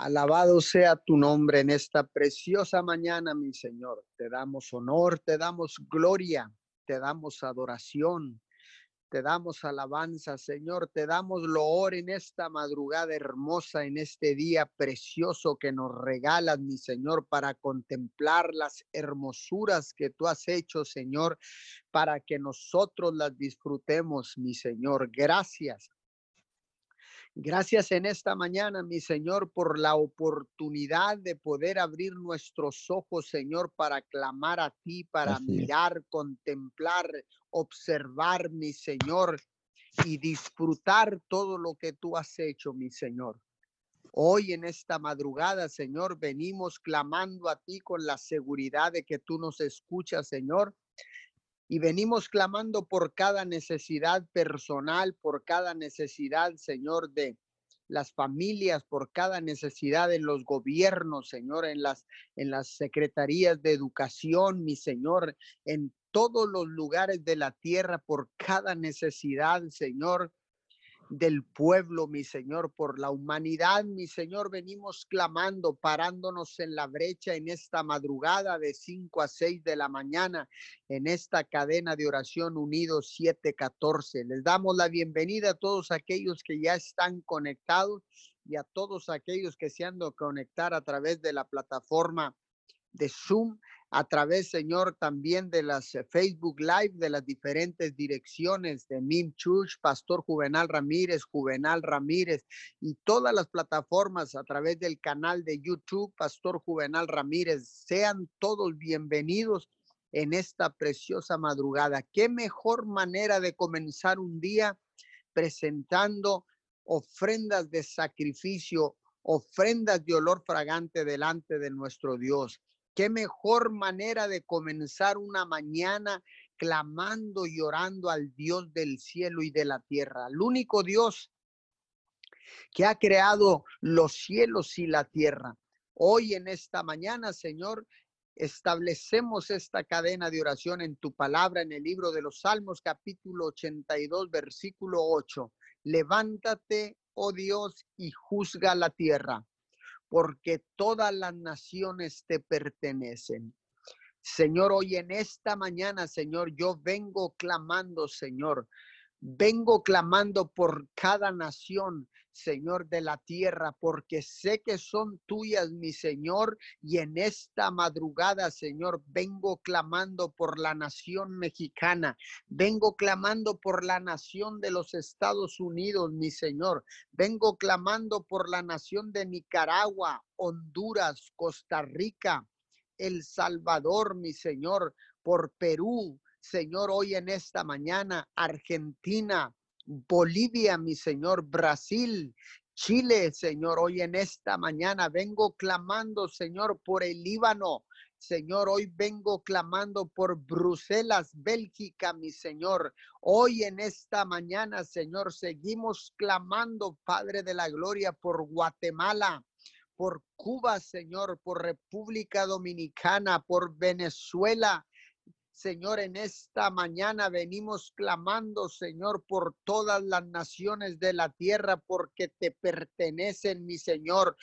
Alabado sea tu nombre en esta preciosa mañana, mi Señor. Te damos honor, te damos gloria, te damos adoración, te damos alabanza, Señor. Te damos loor en esta madrugada hermosa, en este día precioso que nos regalas, mi Señor, para contemplar las hermosuras que tú has hecho, Señor, para que nosotros las disfrutemos, mi Señor. Gracias Gracias en esta mañana, mi Señor, por la oportunidad de poder abrir nuestros ojos, Señor, para clamar a ti, para mirar, contemplar, observar, mi Señor, y disfrutar todo lo que tú has hecho, mi Señor. Hoy en esta madrugada, Señor, venimos clamando a ti con la seguridad de que tú nos escuchas, Señor, y venimos clamando por cada necesidad personal, por cada necesidad, Señor, de las familias, por cada necesidad en los gobiernos, Señor, en las, en las secretarías de educación, mi Señor, en todos los lugares de la tierra, por cada necesidad, Señor, del pueblo, mi Señor, por la humanidad, mi Señor, venimos clamando, parándonos en la brecha en esta madrugada de 5 a 6 de la mañana, en esta cadena de oración unidos 714. Les damos la bienvenida a todos aquellos que ya están conectados y a todos aquellos que se han de conectar a través de la plataforma de Zoom a través, Señor, también de las eh, Facebook Live, de las diferentes direcciones de Mim Church, Pastor Juvenal Ramírez, Juvenal Ramírez y todas las plataformas a través del canal de YouTube, Pastor Juvenal Ramírez. Sean todos bienvenidos en esta preciosa madrugada. Qué mejor manera de comenzar un día presentando ofrendas de sacrificio, ofrendas de olor fragante delante de nuestro Dios. Qué mejor manera de comenzar una mañana clamando y orando al Dios del cielo y de la tierra, al único Dios que ha creado los cielos y la tierra. Hoy en esta mañana, Señor, establecemos esta cadena de oración en tu palabra en el libro de los Salmos capítulo 82 versículo 8. Levántate, oh Dios, y juzga la tierra porque todas las naciones te pertenecen. Señor, hoy en esta mañana, Señor, yo vengo clamando, Señor, vengo clamando por cada nación, Señor de la tierra, porque sé que son tuyas, mi Señor, y en esta madrugada, Señor, vengo clamando por la nación mexicana, vengo clamando por la nación de los Estados Unidos, mi Señor, vengo clamando por la nación de Nicaragua, Honduras, Costa Rica, El Salvador, mi Señor, por Perú, Señor, hoy en esta mañana, Argentina, Bolivia, mi Señor, Brasil, Chile, Señor, hoy en esta mañana vengo clamando, Señor, por el Líbano. Señor, hoy vengo clamando por Bruselas, Bélgica, mi Señor. Hoy en esta mañana, Señor, seguimos clamando, Padre de la Gloria, por Guatemala, por Cuba, Señor, por República Dominicana, por Venezuela, Señor, en esta mañana venimos clamando, Señor, por todas las naciones de la tierra, porque te pertenecen, mi Señor.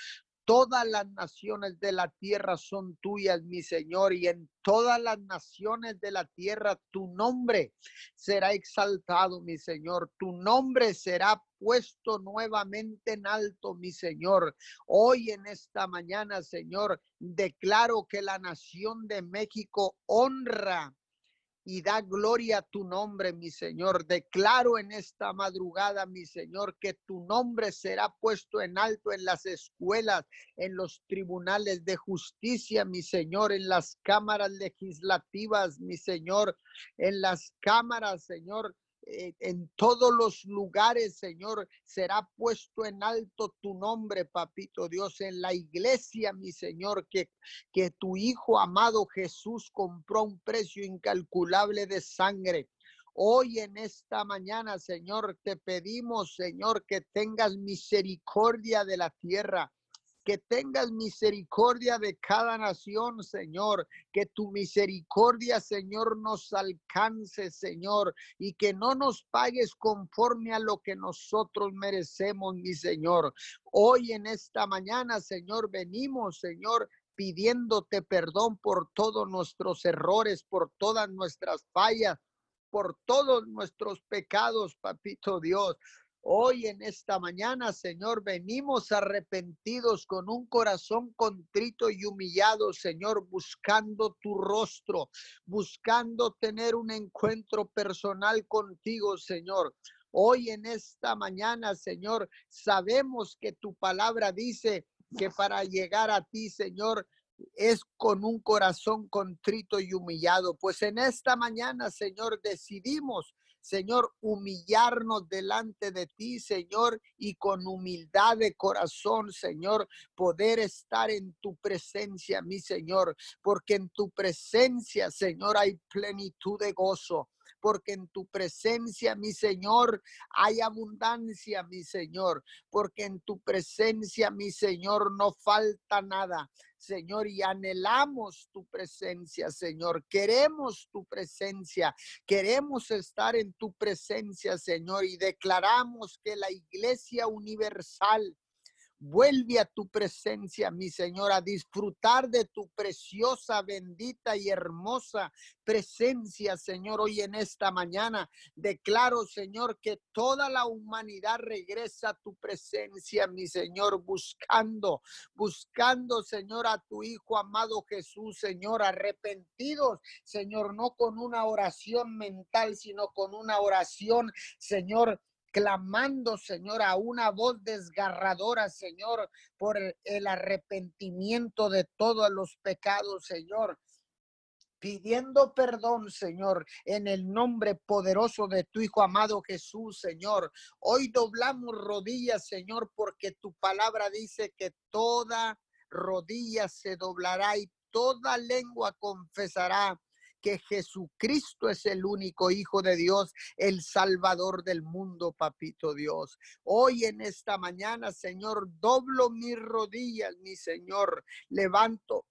Todas las naciones de la tierra son tuyas, mi Señor, y en todas las naciones de la tierra tu nombre será exaltado, mi Señor. Tu nombre será puesto nuevamente en alto, mi Señor. Hoy en esta mañana, Señor, declaro que la nación de México honra y da gloria a tu nombre, mi Señor. Declaro en esta madrugada, mi Señor, que tu nombre será puesto en alto en las escuelas, en los tribunales de justicia, mi Señor, en las cámaras legislativas, mi Señor, en las cámaras, Señor, en todos los lugares, Señor, será puesto en alto tu nombre, papito Dios, en la iglesia, mi Señor, que, que tu Hijo amado Jesús compró un precio incalculable de sangre. Hoy en esta mañana, Señor, te pedimos, Señor, que tengas misericordia de la tierra. Que tengas misericordia de cada nación, Señor, que tu misericordia, Señor, nos alcance, Señor, y que no nos pagues conforme a lo que nosotros merecemos, mi Señor. Hoy en esta mañana, Señor, venimos, Señor, pidiéndote perdón por todos nuestros errores, por todas nuestras fallas, por todos nuestros pecados, papito Dios. Hoy en esta mañana, Señor, venimos arrepentidos con un corazón contrito y humillado, Señor, buscando tu rostro, buscando tener un encuentro personal contigo, Señor. Hoy en esta mañana, Señor, sabemos que tu palabra dice que para llegar a ti, Señor, es con un corazón contrito y humillado. Pues en esta mañana, Señor, decidimos Señor, humillarnos delante de ti, Señor, y con humildad de corazón, Señor, poder estar en tu presencia, mi Señor, porque en tu presencia, Señor, hay plenitud de gozo porque en tu presencia, mi Señor, hay abundancia, mi Señor, porque en tu presencia, mi Señor, no falta nada. Señor, y anhelamos tu presencia, Señor. Queremos tu presencia, queremos estar en tu presencia, Señor, y declaramos que la Iglesia Universal Vuelve a tu presencia, mi Señor, a disfrutar de tu preciosa, bendita y hermosa presencia, Señor, hoy en esta mañana. Declaro, Señor, que toda la humanidad regresa a tu presencia, mi Señor, buscando, buscando, Señor, a tu Hijo amado Jesús, Señor, arrepentidos, Señor, no con una oración mental, sino con una oración, Señor, clamando, Señor, a una voz desgarradora, Señor, por el arrepentimiento de todos los pecados, Señor pidiendo perdón, Señor, en el nombre poderoso de tu Hijo amado Jesús, Señor. Hoy doblamos rodillas, Señor, porque tu palabra dice que toda rodilla se doblará y toda lengua confesará que Jesucristo es el único Hijo de Dios, el Salvador del mundo, papito Dios. Hoy en esta mañana, Señor, doblo mis rodillas, mi Señor, levanto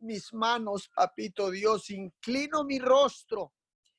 mis manos, papito Dios, inclino mi rostro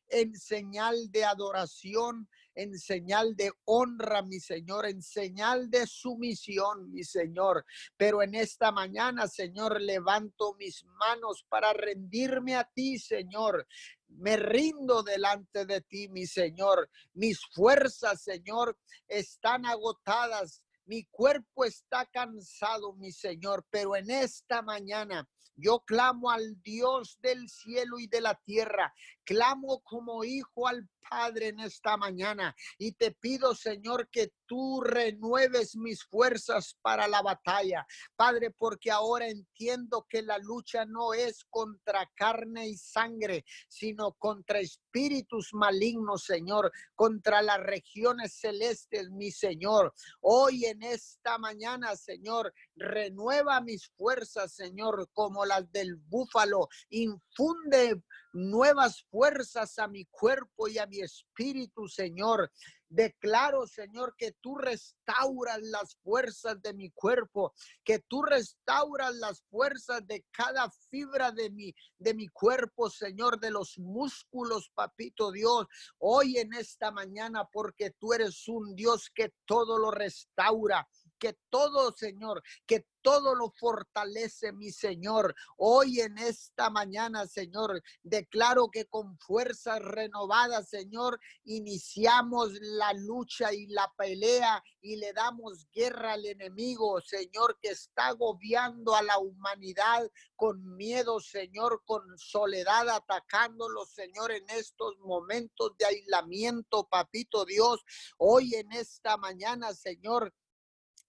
en señal de adoración en señal de honra, mi Señor, en señal de sumisión, mi Señor. Pero en esta mañana, Señor, levanto mis manos para rendirme a ti, Señor. Me rindo delante de ti, mi Señor. Mis fuerzas, Señor, están agotadas. Mi cuerpo está cansado, mi Señor, pero en esta mañana yo clamo al Dios del cielo y de la tierra. Clamo como hijo al Padre en esta mañana y te pido, Señor, que tú renueves mis fuerzas para la batalla. Padre, porque ahora entiendo que la lucha no es contra carne y sangre, sino contra espíritus malignos, Señor, contra las regiones celestes, mi Señor. Hoy en esta mañana, Señor, renueva mis fuerzas, Señor, como las del búfalo. Infunde nuevas fuerzas a mi cuerpo y a mi espíritu, Señor. Declaro, Señor, que tú restauras las fuerzas de mi cuerpo, que tú restauras las fuerzas de cada fibra de mi, de mi cuerpo, Señor, de los músculos, papito Dios, hoy en esta mañana, porque tú eres un Dios que todo lo restaura que todo, Señor, que todo lo fortalece, mi Señor. Hoy en esta mañana, Señor, declaro que con fuerzas renovadas, Señor, iniciamos la lucha y la pelea y le damos guerra al enemigo, Señor, que está agobiando a la humanidad con miedo, Señor, con soledad, atacándolo, Señor, en estos momentos de aislamiento, papito Dios. Hoy en esta mañana, Señor,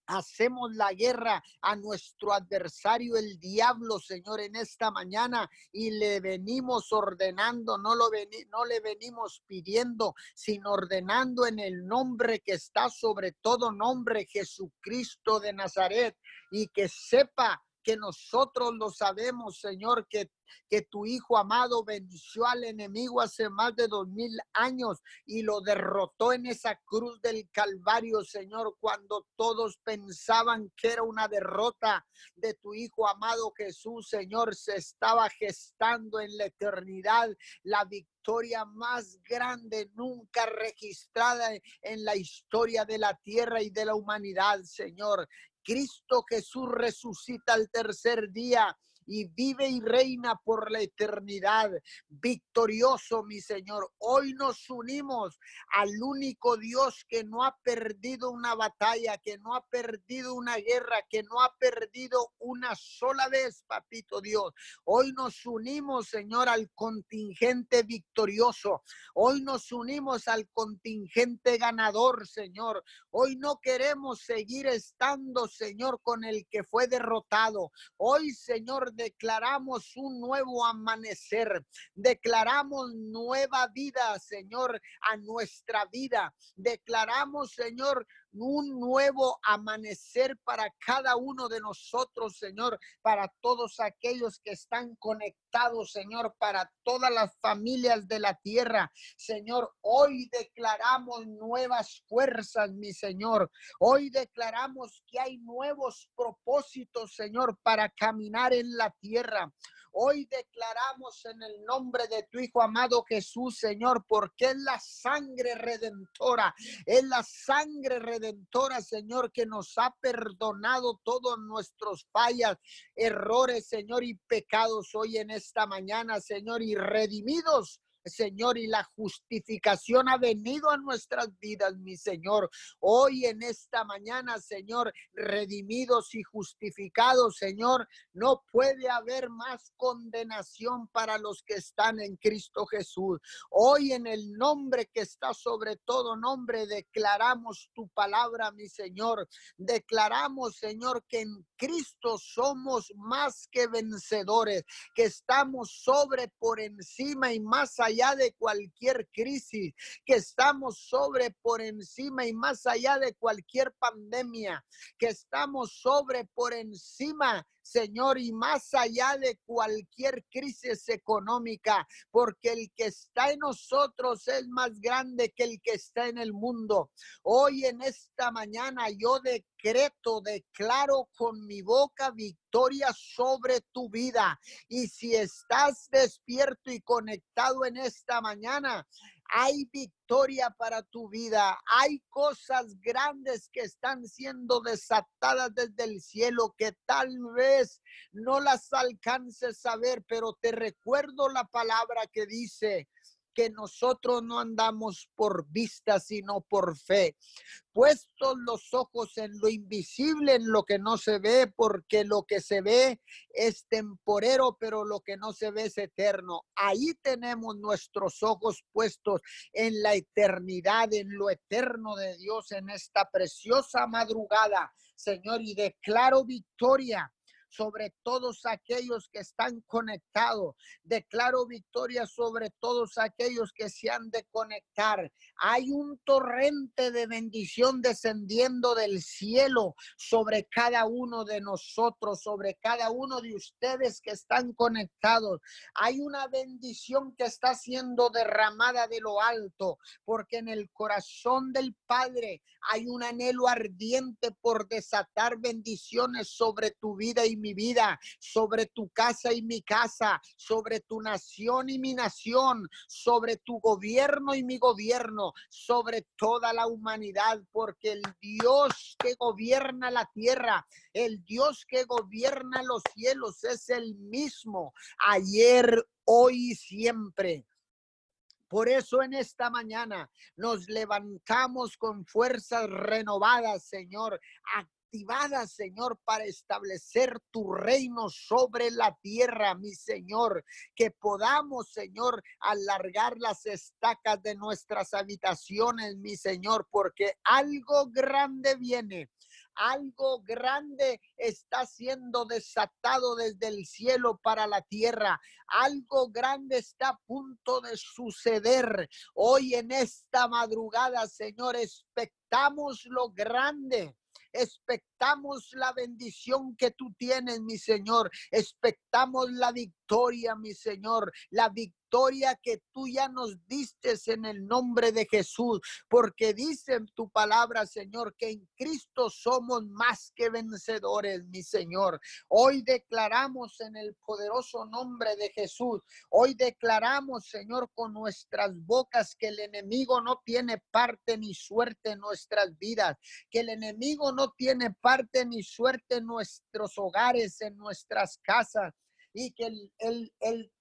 Hacemos la guerra a nuestro adversario, el diablo, Señor, en esta mañana y le venimos ordenando, no, lo no le venimos pidiendo, sino ordenando en el nombre que está sobre todo nombre, Jesucristo de Nazaret, y que sepa que nosotros lo sabemos, Señor, que que tu Hijo amado venció al enemigo hace más de dos mil años y lo derrotó en esa cruz del Calvario, Señor, cuando todos pensaban que era una derrota de tu Hijo amado Jesús, Señor, se estaba gestando en la eternidad la victoria más grande nunca registrada en la historia de la tierra y de la humanidad, Señor. Cristo Jesús resucita al tercer día y vive y reina por la eternidad. Victorioso, mi Señor. Hoy nos unimos al único Dios que no ha perdido una batalla, que no ha perdido una guerra, que no ha perdido una sola vez, papito Dios. Hoy nos unimos, Señor, al contingente victorioso. Hoy nos unimos al contingente ganador, Señor. Hoy no queremos seguir estando, Señor, con el que fue derrotado. Hoy, Señor, declaramos un nuevo amanecer, declaramos nueva vida, Señor, a nuestra vida. Declaramos, Señor, un nuevo amanecer para cada uno de nosotros, Señor, para todos aquellos que están conectados, Señor, para todas las familias de la tierra. Señor, hoy declaramos nuevas fuerzas, mi Señor. Hoy declaramos que hay nuevos propósitos, Señor, para caminar en la tierra. Hoy declaramos en el nombre de tu Hijo amado Jesús, Señor, porque es la sangre redentora, es la sangre redentora, Señor, que nos ha perdonado todos nuestros fallas, errores, Señor, y pecados hoy en esta mañana, Señor, y redimidos Señor, y la justificación ha venido a nuestras vidas, mi Señor. Hoy en esta mañana, Señor, redimidos y justificados, Señor, no puede haber más condenación para los que están en Cristo Jesús. Hoy en el nombre que está sobre todo nombre, declaramos tu palabra, mi Señor. Declaramos, Señor, que en Cristo somos más que vencedores, que estamos sobre, por encima y más allá de cualquier crisis, que estamos sobre, por encima y más allá de cualquier pandemia, que estamos sobre, por encima Señor, y más allá de cualquier crisis económica, porque el que está en nosotros es más grande que el que está en el mundo. Hoy en esta mañana yo decreto, declaro con mi boca victoria sobre tu vida. Y si estás despierto y conectado en esta mañana, hay victoria para tu vida. Hay cosas grandes que están siendo desatadas desde el cielo que tal vez no las alcances a ver, pero te recuerdo la palabra que dice, que nosotros no andamos por vista, sino por fe. Puestos los ojos en lo invisible, en lo que no se ve, porque lo que se ve es temporero, pero lo que no se ve es eterno. Ahí tenemos nuestros ojos puestos en la eternidad, en lo eterno de Dios, en esta preciosa madrugada, Señor, y declaro victoria sobre todos aquellos que están conectados. Declaro victoria sobre todos aquellos que se han de conectar. Hay un torrente de bendición descendiendo del cielo sobre cada uno de nosotros, sobre cada uno de ustedes que están conectados. Hay una bendición que está siendo derramada de lo alto, porque en el corazón del Padre hay un anhelo ardiente por desatar bendiciones sobre tu vida y mi vida, sobre tu casa y mi casa, sobre tu nación y mi nación, sobre tu gobierno y mi gobierno, sobre toda la humanidad, porque el Dios que gobierna la tierra, el Dios que gobierna los cielos es el mismo ayer, hoy y siempre. Por eso en esta mañana nos levantamos con fuerzas renovadas, Señor, Señor, para establecer tu reino sobre la tierra, mi Señor. Que podamos, Señor, alargar las estacas de nuestras habitaciones, mi Señor, porque algo grande viene algo grande está siendo desatado desde el cielo para la tierra. Algo grande está a punto de suceder. Hoy en esta madrugada, Señor, expectamos lo grande Expectamos la bendición que tú tienes, mi Señor. Expectamos la mi Señor. La victoria victoria que tú ya nos diste en el nombre de Jesús, porque dice tu palabra, Señor, que en Cristo somos más que vencedores, mi Señor. Hoy declaramos en el poderoso nombre de Jesús, hoy declaramos, Señor, con nuestras bocas que el enemigo no tiene parte ni suerte en nuestras vidas, que el enemigo no tiene parte ni suerte en nuestros hogares, en nuestras casas y que el, el, el,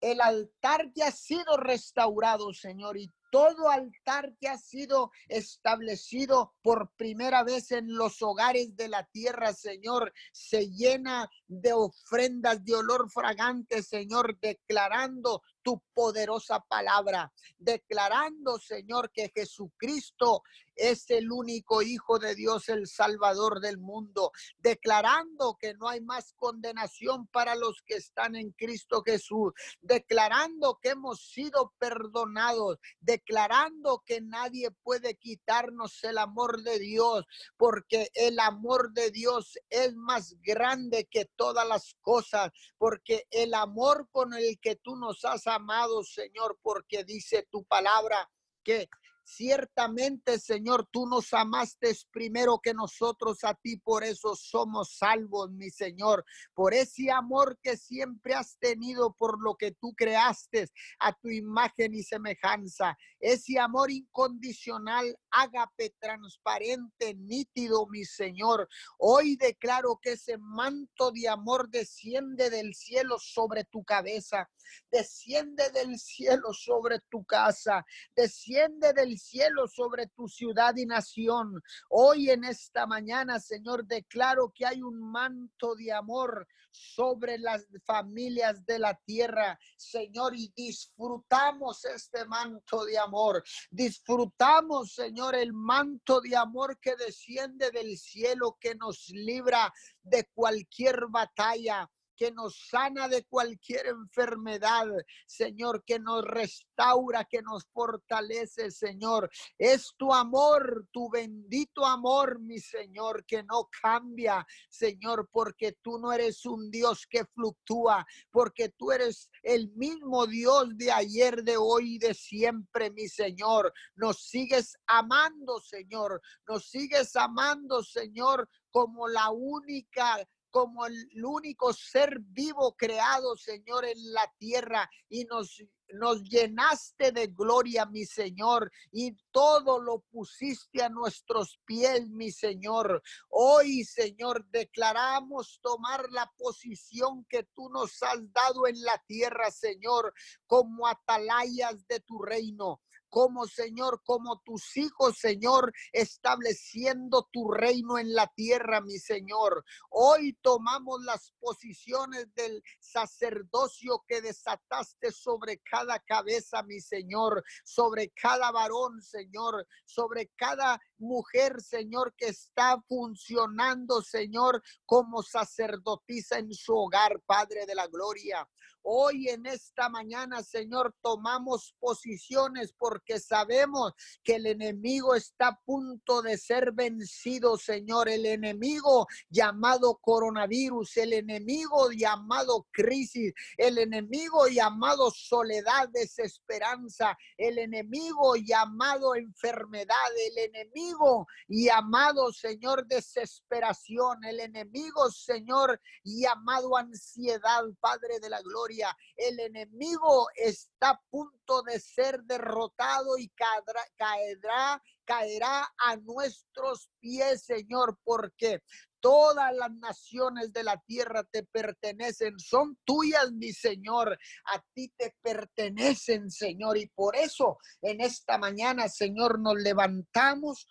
el altar ya ha sido restaurado, Señor, y todo altar que ha sido establecido por primera vez en los hogares de la tierra, Señor, se llena de ofrendas de olor fragante, Señor, declarando tu poderosa palabra, declarando, Señor, que Jesucristo es el único Hijo de Dios, el Salvador del mundo, declarando que no hay más condenación para los que están en Cristo Jesús, declarando que hemos sido perdonados, declarando que nadie puede quitarnos el amor de Dios, porque el amor de Dios es más grande que todas las cosas, porque el amor con el que tú nos has amado, Señor, porque dice tu palabra que Ciertamente, Señor, tú nos amaste primero que nosotros a ti, por eso somos salvos, mi Señor, por ese amor que siempre has tenido por lo que tú creaste a tu imagen y semejanza, ese amor incondicional, ágape, transparente, nítido, mi Señor. Hoy declaro que ese manto de amor desciende del cielo sobre tu cabeza, desciende del cielo sobre tu casa, desciende del cielo sobre tu ciudad y nación. Hoy en esta mañana, Señor, declaro que hay un manto de amor sobre las familias de la tierra, Señor, y disfrutamos este manto de amor. Disfrutamos, Señor, el manto de amor que desciende del cielo, que nos libra de cualquier batalla que nos sana de cualquier enfermedad, Señor, que nos restaura, que nos fortalece, Señor. Es tu amor, tu bendito amor, mi Señor, que no cambia, Señor, porque tú no eres un Dios que fluctúa, porque tú eres el mismo Dios de ayer, de hoy y de siempre, mi Señor. Nos sigues amando, Señor. Nos sigues amando, Señor, como la única como el único ser vivo creado, Señor, en la tierra y nos nos llenaste de gloria, mi Señor, y todo lo pusiste a nuestros pies, mi Señor. Hoy, Señor, declaramos tomar la posición que tú nos has dado en la tierra, Señor, como atalayas de tu reino como Señor, como tus hijos, Señor, estableciendo tu reino en la tierra, mi Señor. Hoy tomamos las posiciones del sacerdocio que desataste sobre cada cabeza, mi Señor, sobre cada varón, Señor, sobre cada mujer, Señor, que está funcionando, Señor, como sacerdotisa en su hogar, Padre de la Gloria. Hoy en esta mañana, Señor, tomamos posiciones porque sabemos que el enemigo está a punto de ser vencido, Señor. El enemigo llamado coronavirus, el enemigo llamado crisis, el enemigo llamado soledad, desesperanza, el enemigo llamado enfermedad, el enemigo llamado, Señor, desesperación, el enemigo, Señor, llamado ansiedad, Padre de la Gloria el enemigo está a punto de ser derrotado y caerá, caerá, caerá a nuestros pies, Señor, porque todas las naciones de la tierra te pertenecen, son tuyas, mi Señor, a ti te pertenecen, Señor, y por eso en esta mañana, Señor, nos levantamos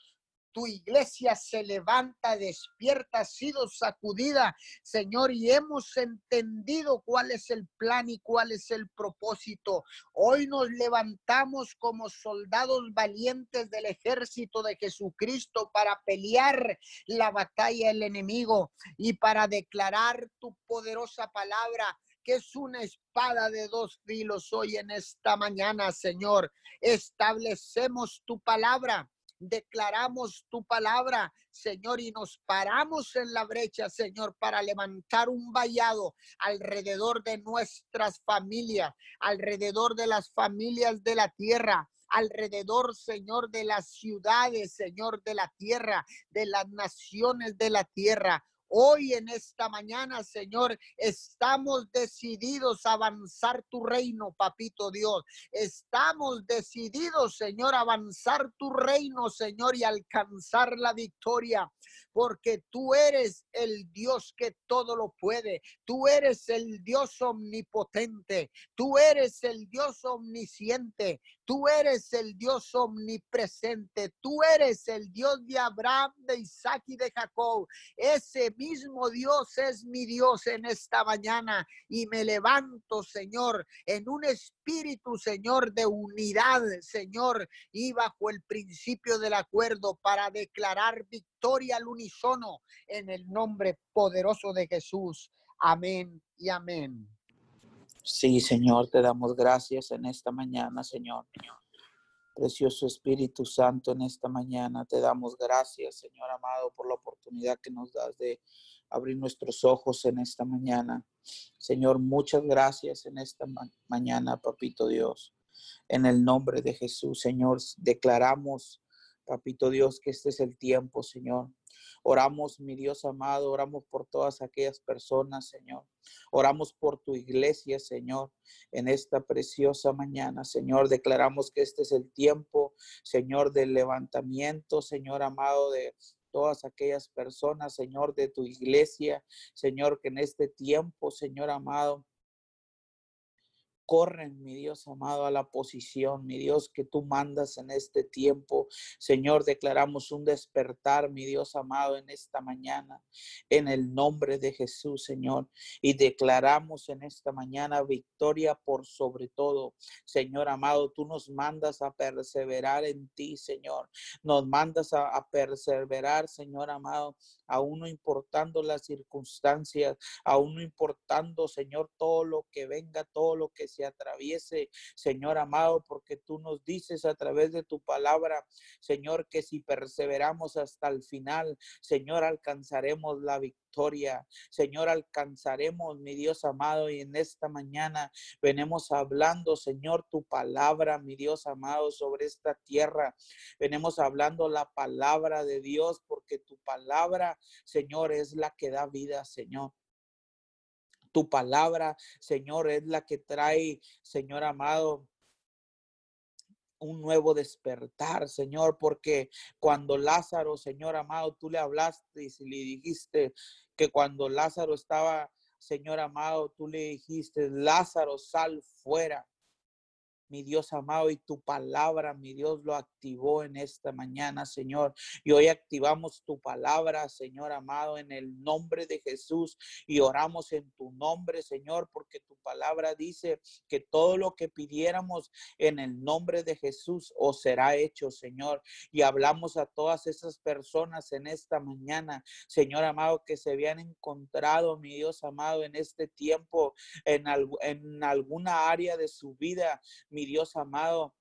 tu iglesia se levanta, despierta, ha sido sacudida, Señor, y hemos entendido cuál es el plan y cuál es el propósito. Hoy nos levantamos como soldados valientes del ejército de Jesucristo para pelear la batalla del enemigo y para declarar tu poderosa palabra que es una espada de dos filos hoy en esta mañana, Señor. Establecemos tu palabra declaramos tu palabra, Señor, y nos paramos en la brecha, Señor, para levantar un vallado alrededor de nuestras familias, alrededor de las familias de la tierra, alrededor, Señor, de las ciudades, Señor, de la tierra, de las naciones de la tierra. Hoy en esta mañana, Señor, estamos decididos a avanzar tu reino, papito Dios. Estamos decididos, Señor, a avanzar tu reino, Señor, y alcanzar la victoria porque tú eres el Dios que todo lo puede. Tú eres el Dios omnipotente. Tú eres el Dios omnisciente. Tú eres el Dios omnipresente. Tú eres el Dios de Abraham, de Isaac y de Jacob. Ese mismo Dios es mi Dios en esta mañana y me levanto, Señor, en un espíritu, Señor, de unidad, Señor, y bajo el principio del acuerdo para declarar victoria al unísono en el nombre poderoso de Jesús. Amén y amén. Sí, Señor, te damos gracias en esta mañana, Señor. Precioso Espíritu Santo, en esta mañana te damos gracias, Señor amado, por la oportunidad que nos das de abrir nuestros ojos en esta mañana. Señor, muchas gracias en esta mañana, Papito Dios. En el nombre de Jesús, Señor, declaramos, Papito Dios, que este es el tiempo, Señor, Oramos, mi Dios amado, oramos por todas aquellas personas, Señor. Oramos por tu iglesia, Señor, en esta preciosa mañana, Señor. Declaramos que este es el tiempo, Señor, del levantamiento, Señor amado, de todas aquellas personas, Señor, de tu iglesia, Señor, que en este tiempo, Señor amado, corren, mi Dios amado, a la posición, mi Dios, que tú mandas en este tiempo. Señor, declaramos un despertar, mi Dios amado, en esta mañana, en el nombre de Jesús, Señor. Y declaramos en esta mañana victoria por sobre todo. Señor amado, tú nos mandas a perseverar en ti, Señor. Nos mandas a, perseverar, Señor amado, aún no importando las circunstancias, aún no importando, Señor, todo lo que venga, todo lo que se atraviese, Señor amado, porque tú nos dices a través de tu palabra, Señor, que si perseveramos hasta el final, Señor, alcanzaremos la victoria Señor, alcanzaremos, mi Dios amado, y en esta mañana venimos hablando, Señor, tu palabra, mi Dios amado, sobre esta tierra. Venimos hablando la palabra de Dios, porque tu palabra, Señor, es la que da vida, Señor. Tu palabra, Señor, es la que trae, Señor amado, un nuevo despertar, Señor, porque cuando Lázaro, Señor amado, tú le hablaste y le dijiste que cuando Lázaro estaba, Señor amado, tú le dijiste, Lázaro, sal fuera mi Dios amado, y tu palabra, mi Dios, lo activó en esta mañana, Señor. Y hoy activamos tu palabra, Señor amado, en el nombre de Jesús y oramos en tu nombre, Señor, porque tu palabra dice que todo lo que pidiéramos en el nombre de Jesús os será hecho, Señor. Y hablamos a todas esas personas en esta mañana, Señor amado, que se habían encontrado, mi Dios amado, en este tiempo, en, en alguna área de su vida, mi Dios amado,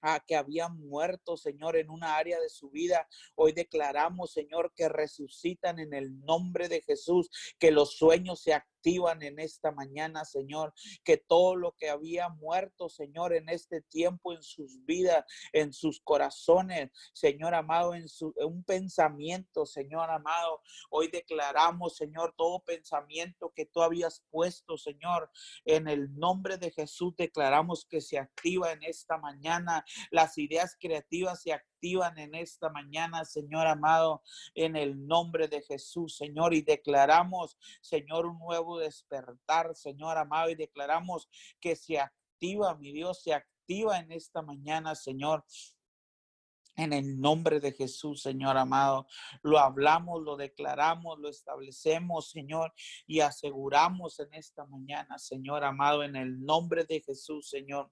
a que habían muerto, Señor, en una área de su vida. Hoy declaramos, Señor, que resucitan en el nombre de Jesús, que los sueños se en esta mañana, Señor, que todo lo que había muerto, Señor, en este tiempo, en sus vidas, en sus corazones, Señor amado, en su un pensamiento, Señor amado, hoy declaramos, Señor, todo pensamiento que tú habías puesto, Señor, en el nombre de Jesús declaramos que se activa en esta mañana, las ideas creativas se activan en esta mañana, Señor amado, en el nombre de Jesús, Señor, y declaramos, Señor, un nuevo despertar, Señor amado, y declaramos que se activa, mi Dios, se activa en esta mañana, Señor. En el nombre de Jesús, Señor amado, lo hablamos, lo declaramos, lo establecemos, Señor, y aseguramos en esta mañana, Señor amado, en el nombre de Jesús, Señor,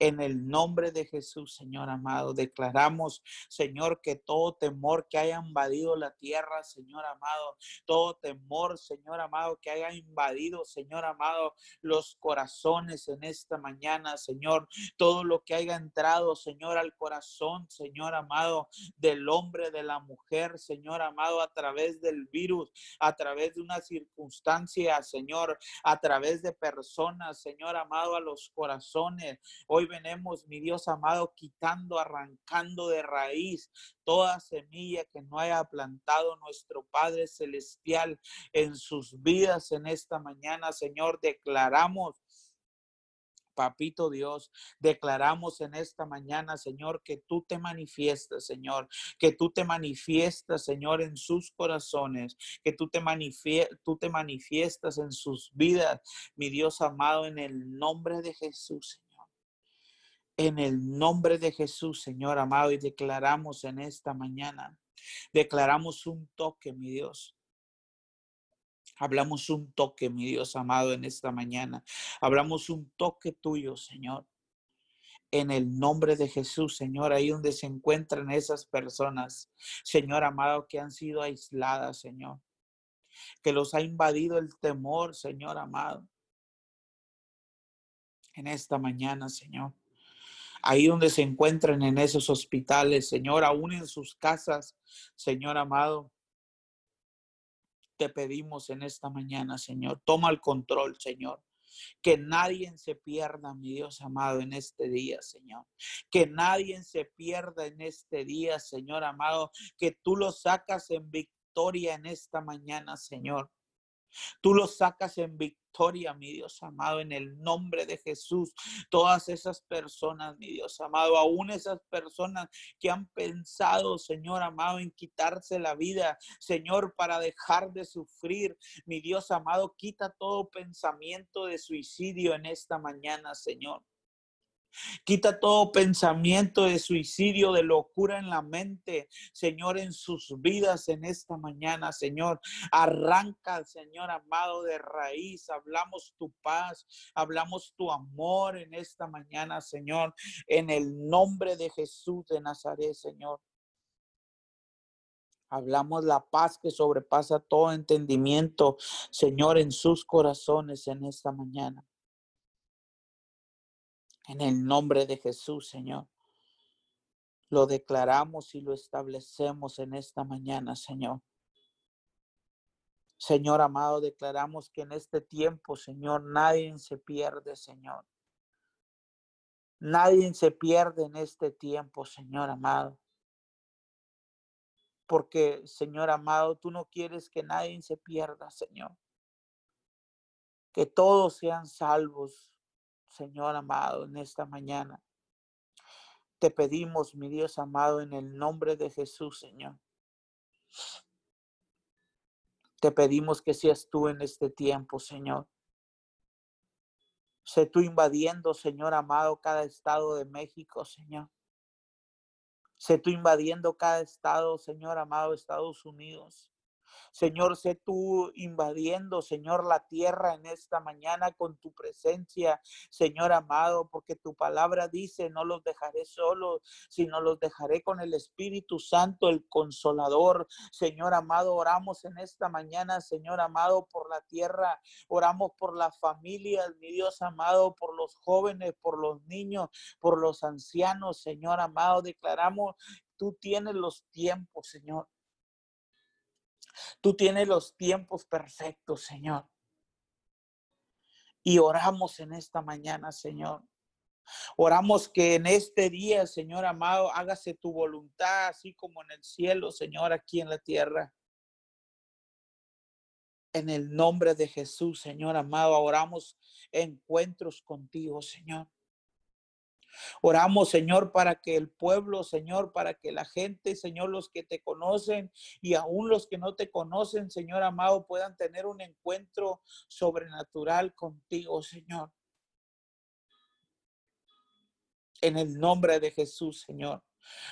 En el nombre de Jesús, Señor amado, declaramos, Señor, que todo temor que haya invadido la tierra, Señor amado, todo temor, Señor amado, que haya invadido, Señor amado, los corazones en esta mañana, Señor, todo lo que haya entrado, Señor, al corazón, Señor amado, del hombre, de la mujer, Señor amado, a través del virus, a través de una circunstancia, Señor, a través de personas, Señor amado, a los corazones. Hoy venemos, mi Dios amado, quitando, arrancando de raíz toda semilla que no haya plantado nuestro Padre Celestial en sus vidas en esta mañana, Señor. Declaramos Papito Dios, declaramos en esta mañana, Señor, que tú te manifiestas, Señor, que tú te manifiestas, Señor, en sus corazones, que tú te, tú te manifiestas en sus vidas, mi Dios amado, en el nombre de Jesús. En el nombre de Jesús, Señor amado, y declaramos en esta mañana, declaramos un toque, mi Dios, Hablamos un toque, mi Dios amado, en esta mañana. Hablamos un toque tuyo, Señor. En el nombre de Jesús, Señor, ahí donde se encuentran esas personas, Señor amado, que han sido aisladas, Señor. Que los ha invadido el temor, Señor amado. En esta mañana, Señor ahí donde se encuentran en esos hospitales, Señor, aún en sus casas, Señor amado te pedimos en esta mañana, Señor. Toma el control, Señor. Que nadie se pierda, mi Dios amado, en este día, Señor. Que nadie se pierda en este día, Señor amado. Que tú lo sacas en victoria en esta mañana, Señor. Tú lo sacas en victoria, mi Dios amado, en el nombre de Jesús. Todas esas personas, mi Dios amado, aún esas personas que han pensado, Señor amado, en quitarse la vida, Señor, para dejar de sufrir. Mi Dios amado, quita todo pensamiento de suicidio en esta mañana, Señor. Quita todo pensamiento de suicidio, de locura en la mente, Señor, en sus vidas en esta mañana, Señor. Arranca, Señor amado, de raíz. Hablamos tu paz, hablamos tu amor en esta mañana, Señor, en el nombre de Jesús de Nazaret, Señor. Hablamos la paz que sobrepasa todo entendimiento, Señor, en sus corazones en esta mañana. En el nombre de Jesús, Señor. Lo declaramos y lo establecemos en esta mañana, Señor. Señor amado, declaramos que en este tiempo, Señor, nadie se pierde, Señor. Nadie se pierde en este tiempo, Señor amado. Porque, Señor amado, tú no quieres que nadie se pierda, Señor. Que todos sean salvos, Señor amado, en esta mañana. Te pedimos, mi Dios amado, en el nombre de Jesús, Señor. Te pedimos que seas tú en este tiempo, Señor. Sé tú invadiendo, Señor amado, cada estado de México, Señor. Sé tú invadiendo cada estado, Señor amado, Estados Unidos. Señor, sé tú invadiendo, Señor, la tierra en esta mañana con tu presencia, Señor amado, porque tu palabra dice, no los dejaré solos, sino los dejaré con el Espíritu Santo, el consolador. Señor amado, oramos en esta mañana, Señor amado, por la tierra, oramos por las familias, mi Dios amado, por los jóvenes, por los niños, por los ancianos, Señor amado, declaramos, tú tienes los tiempos, Señor. Tú tienes los tiempos perfectos, Señor. Y oramos en esta mañana, Señor. Oramos que en este día, Señor amado, hágase tu voluntad, así como en el cielo, Señor, aquí en la tierra. En el nombre de Jesús, Señor amado, oramos encuentros contigo, Señor. Oramos, Señor, para que el pueblo, Señor, para que la gente, Señor, los que te conocen y aún los que no te conocen, Señor amado, puedan tener un encuentro sobrenatural contigo, Señor. En el nombre de Jesús, Señor,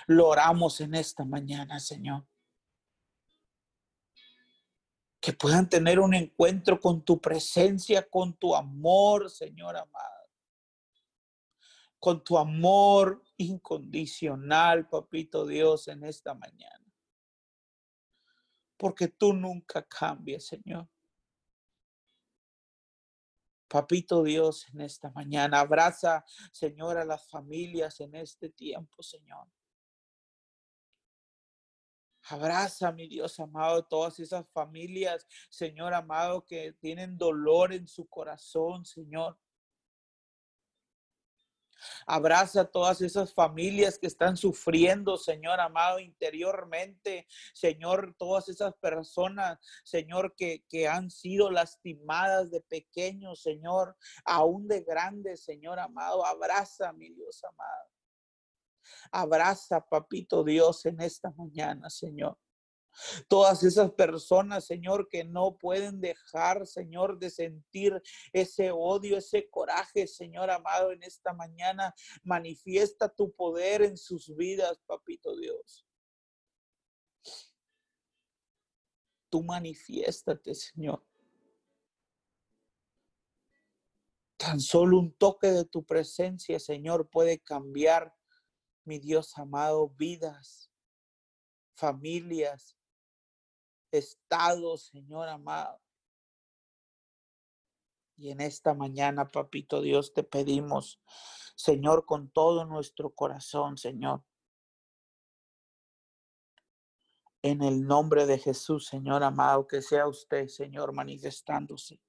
lo oramos en esta mañana, Señor. Que puedan tener un encuentro con tu presencia, con tu amor, Señor amado con tu amor incondicional, papito Dios, en esta mañana. Porque tú nunca cambias, Señor. Papito Dios, en esta mañana, abraza, Señor, a las familias en este tiempo, Señor. Abraza, mi Dios amado, todas esas familias, Señor amado, que tienen dolor en su corazón, Señor. Abraza a todas esas familias que están sufriendo, Señor amado, interiormente. Señor, todas esas personas, Señor, que, que han sido lastimadas de pequeños, Señor, aún de grandes, Señor amado. Abraza, mi Dios amado. Abraza, papito Dios, en esta mañana, Señor. Todas esas personas, Señor, que no pueden dejar, Señor, de sentir ese odio, ese coraje, Señor amado, en esta mañana. Manifiesta tu poder en sus vidas, papito Dios. Tú manifiéstate, Señor. Tan solo un toque de tu presencia, Señor, puede cambiar mi Dios amado, vidas, familias, estados, Señor amado. Y en esta mañana, papito Dios, te pedimos, Señor, con todo nuestro corazón, Señor. En el nombre de Jesús, Señor amado, que sea usted, Señor, manifestándose.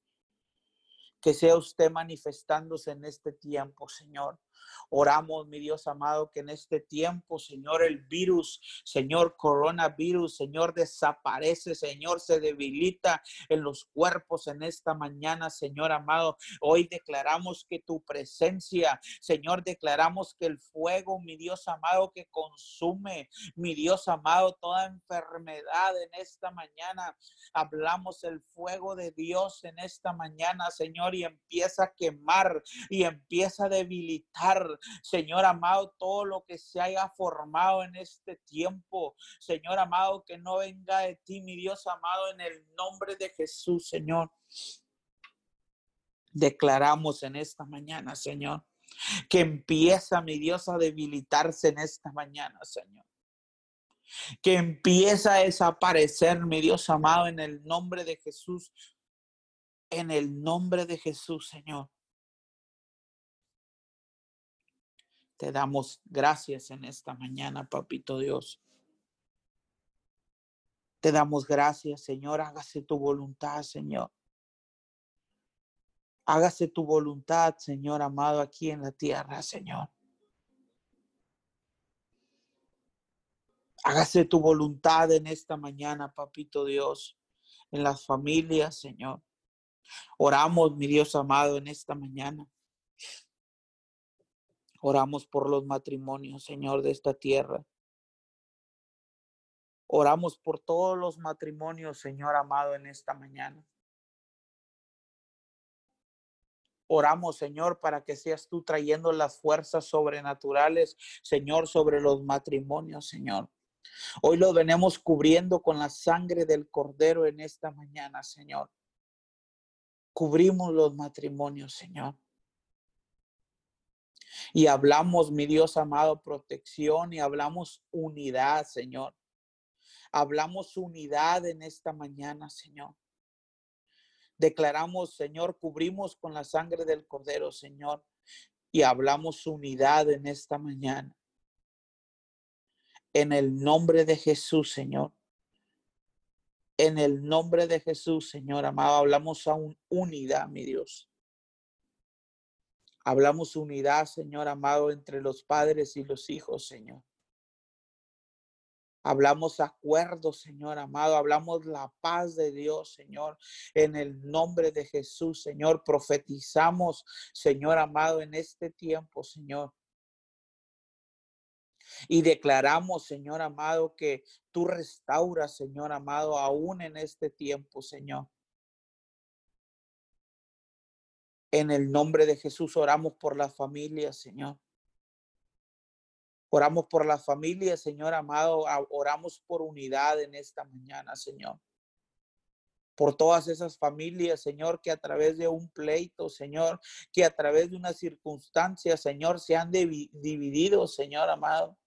Que sea usted manifestándose en este tiempo, Señor. Oramos, mi Dios amado, que en este tiempo, Señor, el virus, Señor, coronavirus, Señor, desaparece, Señor, se debilita en los cuerpos en esta mañana, Señor amado. Hoy declaramos que tu presencia, Señor, declaramos que el fuego, mi Dios amado, que consume, mi Dios amado, toda enfermedad en esta mañana. Hablamos el fuego de Dios en esta mañana, Señor, y empieza a quemar y empieza a debilitar Señor amado, todo lo que se haya formado en este tiempo, Señor amado, que no venga de ti, mi Dios amado, en el nombre de Jesús, Señor. Declaramos en esta mañana, Señor, que empieza, mi Dios, a debilitarse en esta mañana, Señor que empieza a desaparecer, mi Dios amado, en el nombre de Jesús. En el nombre de Jesús, Señor. Te damos gracias en esta mañana, papito Dios. Te damos gracias, Señor. Hágase tu voluntad, Señor. Hágase tu voluntad, Señor amado, aquí en la tierra, Señor. Hágase tu voluntad en esta mañana, papito Dios, en las familias, Señor. Oramos, mi Dios amado, en esta mañana. Oramos por los matrimonios, Señor, de esta tierra. Oramos por todos los matrimonios, Señor amado, en esta mañana. Oramos, Señor, para que seas tú trayendo las fuerzas sobrenaturales, Señor, sobre los matrimonios, Señor. Hoy lo venimos cubriendo con la sangre del Cordero en esta mañana, Señor. Cubrimos los matrimonios, Señor. Y hablamos, mi Dios amado, protección y hablamos unidad, Señor. Hablamos unidad en esta mañana, Señor. Declaramos, Señor, cubrimos con la sangre del Cordero, Señor, y hablamos unidad en esta mañana. En el nombre de Jesús, Señor. En el nombre de Jesús, Señor amado, hablamos a un unidad, mi Dios. Hablamos unidad, Señor amado, entre los padres y los hijos, Señor. Hablamos acuerdo, Señor amado. Hablamos la paz de Dios, Señor. En el nombre de Jesús, Señor. Profetizamos, Señor amado, en este tiempo, Señor. Y declaramos, Señor amado, que tú restauras, Señor amado, aún en este tiempo, Señor. En el nombre de Jesús oramos por las familias, Señor. Oramos por las familias, Señor amado. Oramos por unidad en esta mañana, Señor. por todas esas familias, Señor, que a través de un pleito, Señor, que a través de una circunstancia, Señor, se han dividido, Señor amado.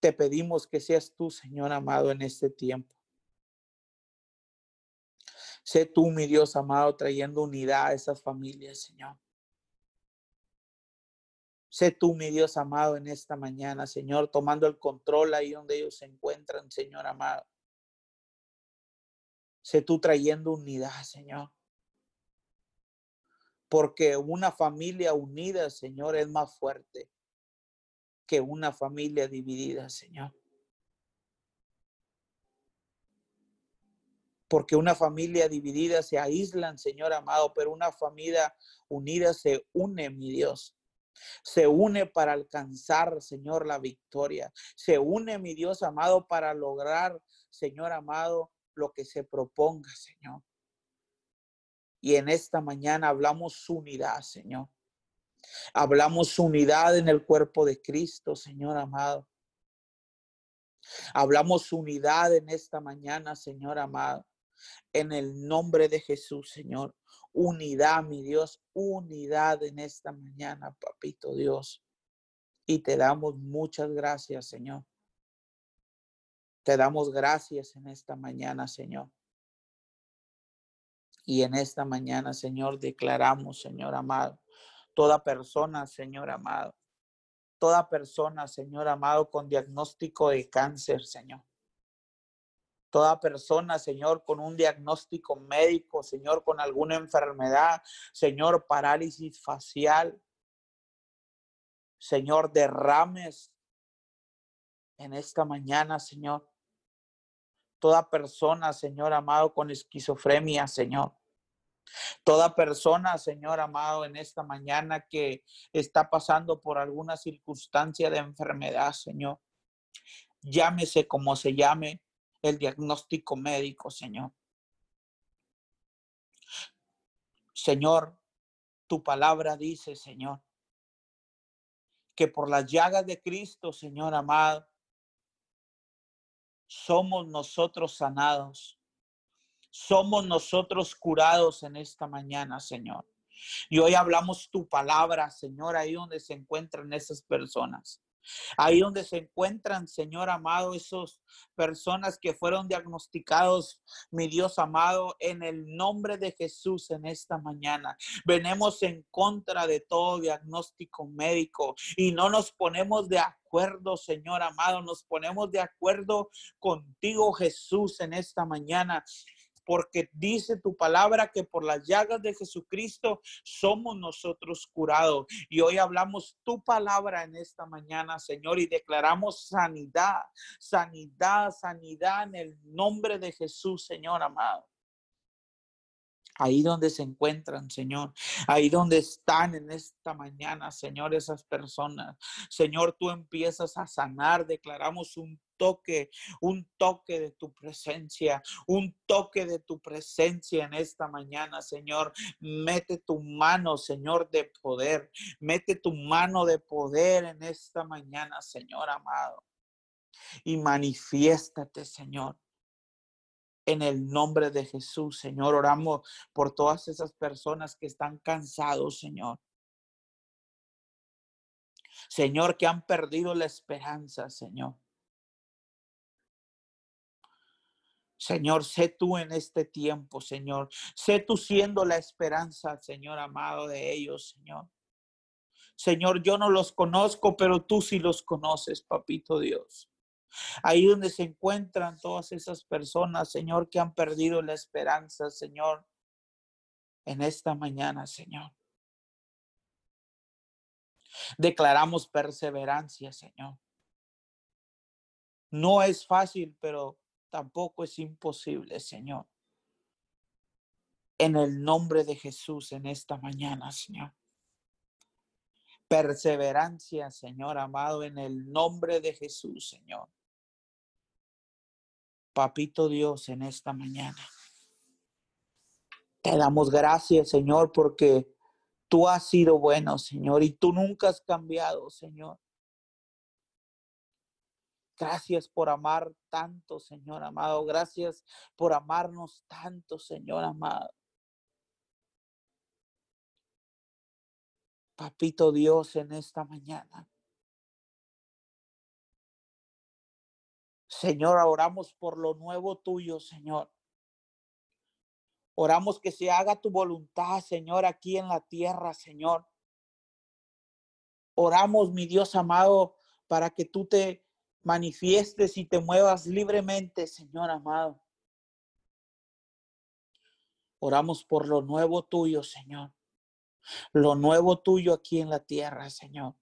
Te pedimos que seas tú, Señor amado, en este tiempo. Sé tú, mi Dios amado, trayendo unidad a esas familias, Señor. Sé tú, mi Dios amado, en esta mañana, Señor, tomando el control ahí donde ellos se encuentran, Señor amado. Sé tú trayendo unidad, Señor. Porque una familia unida, Señor, es más fuerte que una familia dividida, Señor. Porque una familia dividida se aíslan, Señor amado, pero una familia unida se une, mi Dios. Se une para alcanzar, Señor, la victoria. Se une, mi Dios amado, para lograr, Señor amado, lo que se proponga, Señor. Y en esta mañana hablamos unidad, Señor. Hablamos unidad en el cuerpo de Cristo, Señor amado. Hablamos unidad en esta mañana, Señor amado. En el nombre de Jesús, Señor. Unidad, mi Dios, unidad en esta mañana, papito Dios. Y te damos muchas gracias, Señor. Te damos gracias en esta mañana, Señor. Y en esta mañana, Señor, declaramos, Señor amado, toda persona, Señor amado, toda persona, Señor amado, con diagnóstico de cáncer, Señor. Toda persona, Señor, con un diagnóstico médico, Señor, con alguna enfermedad, Señor, parálisis facial, Señor, derrames en esta mañana, Señor toda persona, Señor amado, con esquizofrenia, Señor. Toda persona, Señor amado, en esta mañana que está pasando por alguna circunstancia de enfermedad, Señor. Llámese como se llame el diagnóstico médico, Señor. Señor, tu palabra dice, Señor, que por las llagas de Cristo, Señor amado, somos nosotros sanados. Somos nosotros curados en esta mañana, Señor. Y hoy hablamos tu palabra, Señor, ahí donde se encuentran esas personas. Ahí donde se encuentran, Señor amado, esas personas que fueron diagnosticados, mi Dios amado, en el nombre de Jesús en esta mañana. Venemos en contra de todo diagnóstico médico y no nos ponemos de acuerdo, Señor amado, nos ponemos de acuerdo contigo, Jesús, en esta mañana porque dice tu palabra que por las llagas de Jesucristo somos nosotros curados. Y hoy hablamos tu palabra en esta mañana, Señor, y declaramos sanidad, sanidad, sanidad en el nombre de Jesús, Señor amado ahí donde se encuentran, Señor, ahí donde están en esta mañana, Señor, esas personas. Señor, tú empiezas a sanar, declaramos un toque, un toque de tu presencia, un toque de tu presencia en esta mañana, Señor. Mete tu mano, Señor, de poder. Mete tu mano de poder en esta mañana, Señor amado. Y manifiéstate, Señor. En el nombre de Jesús, Señor, oramos por todas esas personas que están cansados, Señor. Señor, que han perdido la esperanza, Señor. Señor, sé tú en este tiempo, Señor. Sé tú siendo la esperanza, Señor amado de ellos, Señor. Señor, yo no los conozco, pero tú sí los conoces, papito Dios. Ahí donde se encuentran todas esas personas, Señor, que han perdido la esperanza, Señor, en esta mañana, Señor. Declaramos perseverancia, Señor. No es fácil, pero tampoco es imposible, Señor. En el nombre de Jesús en esta mañana, Señor. Perseverancia, Señor amado, en el nombre de Jesús, Señor. Papito Dios, en esta mañana. Te damos gracias, Señor, porque tú has sido bueno, Señor, y tú nunca has cambiado, Señor. Gracias por amar tanto, Señor amado. Gracias por amarnos tanto, Señor amado. Papito Dios, en esta mañana. Señor, oramos por lo nuevo tuyo, Señor. Oramos que se haga tu voluntad, Señor, aquí en la tierra, Señor. Oramos, mi Dios amado, para que tú te manifiestes y te muevas libremente, Señor amado. Oramos por lo nuevo tuyo, Señor. Lo nuevo tuyo aquí en la tierra, Señor.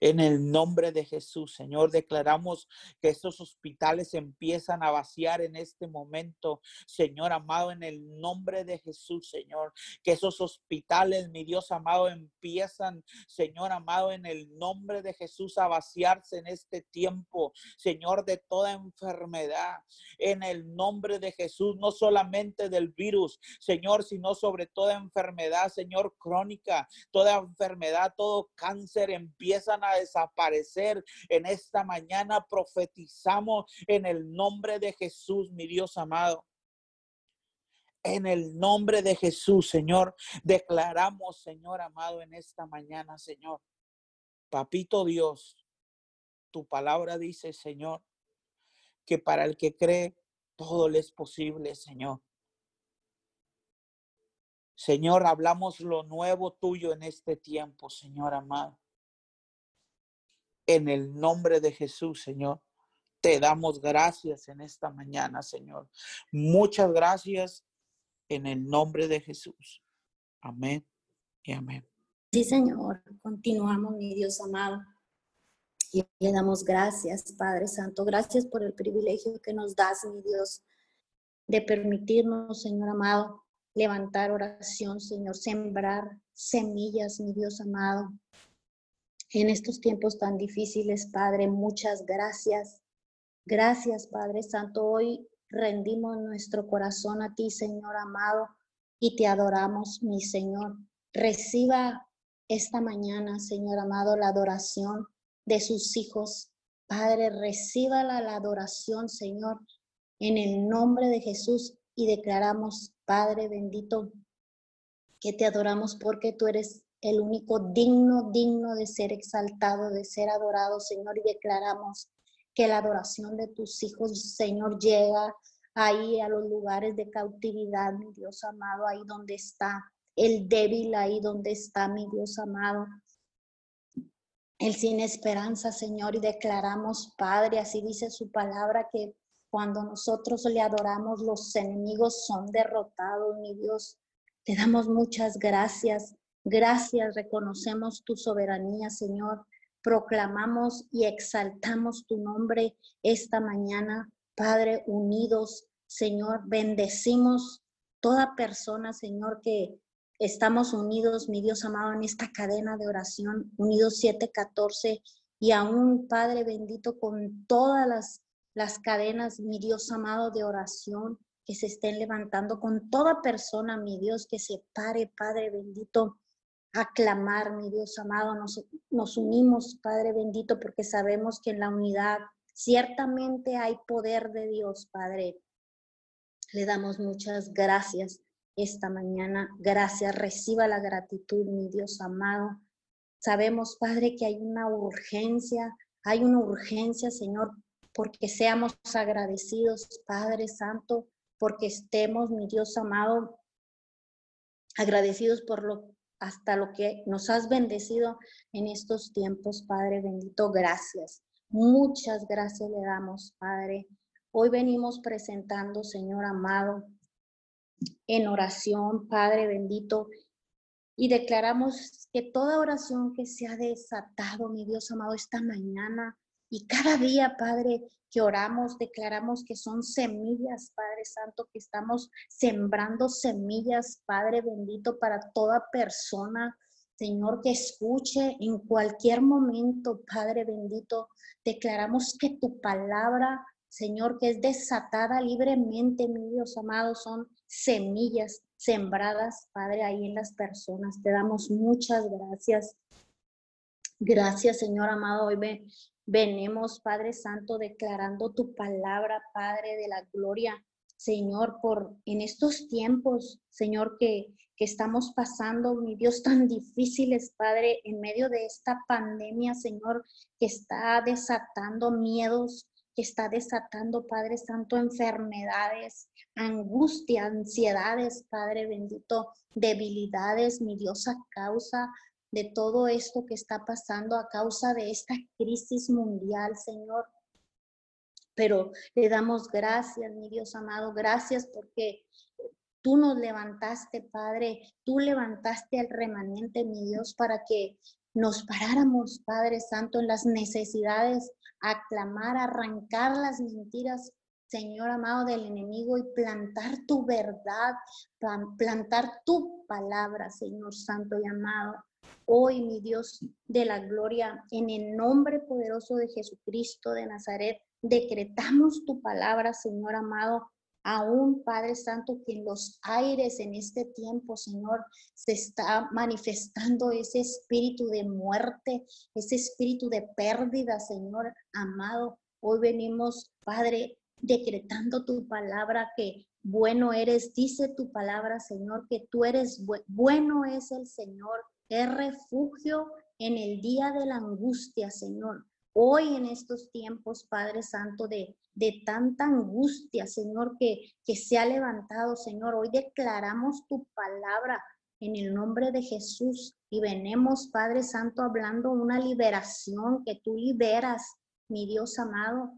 En el nombre de Jesús, Señor, declaramos que estos hospitales empiezan a vaciar en este momento, Señor amado, en el nombre de Jesús, Señor. Que esos hospitales, mi Dios amado, empiezan, Señor amado, en el nombre de Jesús a vaciarse en este tiempo, Señor, de toda enfermedad. En el nombre de Jesús, no solamente del virus, Señor, sino sobre toda enfermedad, Señor, crónica, toda enfermedad, todo cáncer empieza a desaparecer. En esta mañana profetizamos en el nombre de Jesús, mi Dios amado. En el nombre de Jesús, Señor, declaramos, Señor amado, en esta mañana, Señor. Papito Dios, tu palabra dice, Señor, que para el que cree, todo le es posible, Señor. Señor, hablamos lo nuevo tuyo en este tiempo, Señor amado. En el nombre de Jesús, Señor, te damos gracias en esta mañana, Señor. Muchas gracias en el nombre de Jesús. Amén y amén. Sí, Señor, continuamos, mi Dios amado. Y le damos gracias, Padre Santo. Gracias por el privilegio que nos das, mi Dios, de permitirnos, Señor amado, levantar oración, Señor, sembrar semillas, mi Dios amado, en estos tiempos tan difíciles, Padre. Muchas gracias. Gracias, Padre Santo. Hoy rendimos nuestro corazón a ti, Señor amado, y te adoramos, mi Señor. Reciba esta mañana, Señor amado, la adoración de sus hijos. Padre, reciba la adoración, Señor, en el nombre de Jesús y declaramos, Padre bendito, que te adoramos porque tú eres el único digno, digno de ser exaltado, de ser adorado, Señor, y declaramos que la adoración de tus hijos, Señor, llega ahí a los lugares de cautividad, mi Dios amado, ahí donde está el débil, ahí donde está mi Dios amado. El sin esperanza, Señor, y declaramos, Padre, así dice su palabra, que cuando nosotros le adoramos, los enemigos son derrotados, mi Dios. Te damos muchas gracias Gracias, reconocemos tu soberanía, Señor. Proclamamos y exaltamos tu nombre esta mañana, Padre, unidos, Señor. Bendecimos toda persona, Señor, que estamos unidos, mi Dios amado, en esta cadena de oración, unidos 714, y aún, Padre bendito, con todas las, las cadenas, mi Dios amado, de oración que se estén levantando, con toda persona, mi Dios, que se pare, Padre bendito, aclamar, mi Dios amado. Nos, nos unimos, Padre bendito, porque sabemos que en la unidad ciertamente hay poder de Dios, Padre. Le damos muchas gracias esta mañana. Gracias, reciba la gratitud, mi Dios amado. Sabemos, Padre, que hay una urgencia, hay una urgencia, Señor, porque seamos agradecidos, Padre Santo, porque estemos, mi Dios amado, agradecidos por lo hasta lo que nos has bendecido en estos tiempos, Padre bendito. Gracias. Muchas gracias le damos, Padre. Hoy venimos presentando, Señor amado, en oración, Padre bendito, y declaramos que toda oración que se ha desatado, mi Dios amado, esta mañana y cada día, Padre, que oramos, declaramos que son semillas, Padre Santo, que estamos sembrando semillas, Padre bendito, para toda persona, Señor, que escuche en cualquier momento, Padre bendito. Declaramos que tu palabra, Señor, que es desatada libremente, mi Dios amado, son semillas sembradas, Padre, ahí en las personas. Te damos muchas gracias. Gracias, Señor amado. Hoy me, Venemos, Padre Santo, declarando tu palabra, Padre de la gloria, Señor, por en estos tiempos, Señor, que, que estamos pasando, mi Dios, tan difíciles, Padre, en medio de esta pandemia, Señor, que está desatando miedos, que está desatando, Padre Santo, enfermedades, angustia, ansiedades, Padre bendito, debilidades, mi Dios, a causa de todo esto que está pasando, a causa de esta crisis mundial, Señor pero le damos gracias, mi Dios amado, gracias porque tú nos levantaste, Padre, tú levantaste al remanente, mi Dios, para que nos paráramos, Padre Santo, en las necesidades, a clamar, a arrancar las mentiras, Señor amado del enemigo, y plantar tu verdad, plantar tu palabra, Señor Santo y amado. Hoy, mi Dios de la gloria, en el nombre poderoso de Jesucristo de Nazaret, Decretamos tu palabra, Señor amado, aún Padre Santo, que en los aires en este tiempo, Señor, se está manifestando ese espíritu de muerte, ese espíritu de pérdida, Señor amado. Hoy venimos, Padre, decretando tu palabra que bueno eres, dice tu palabra, Señor, que tú eres bueno es el Señor, es refugio en el día de la angustia, Señor. Hoy en estos tiempos, Padre Santo, de, de tanta angustia, Señor, que, que se ha levantado, Señor, hoy declaramos tu palabra en el nombre de Jesús y venemos, Padre Santo, hablando una liberación que tú liberas, mi Dios amado.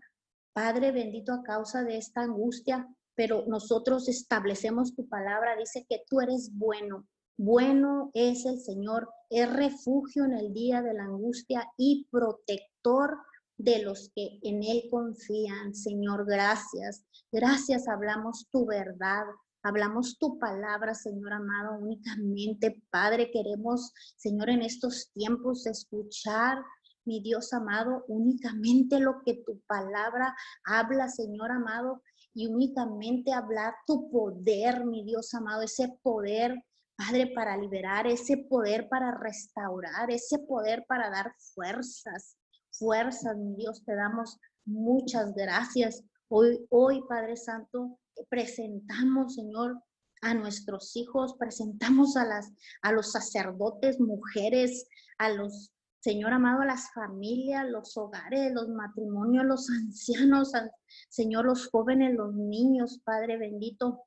Padre bendito a causa de esta angustia, pero nosotros establecemos tu palabra, dice que tú eres bueno, bueno es el Señor, es refugio en el día de la angustia y protector de los que en Él confían. Señor, gracias. Gracias, hablamos tu verdad. Hablamos tu palabra, Señor amado, únicamente. Padre, queremos, Señor, en estos tiempos escuchar mi Dios amado, únicamente lo que tu palabra habla, Señor amado, y únicamente hablar tu poder, mi Dios amado, ese poder Padre, para liberar ese poder, para restaurar, ese poder para dar fuerzas, fuerzas, Dios, te damos muchas gracias. Hoy, hoy, Padre Santo, presentamos, Señor, a nuestros hijos, presentamos a las a los sacerdotes, mujeres, a los Señor amado, a las familias, los hogares, los matrimonios, los ancianos, Señor, los jóvenes, los niños, Padre bendito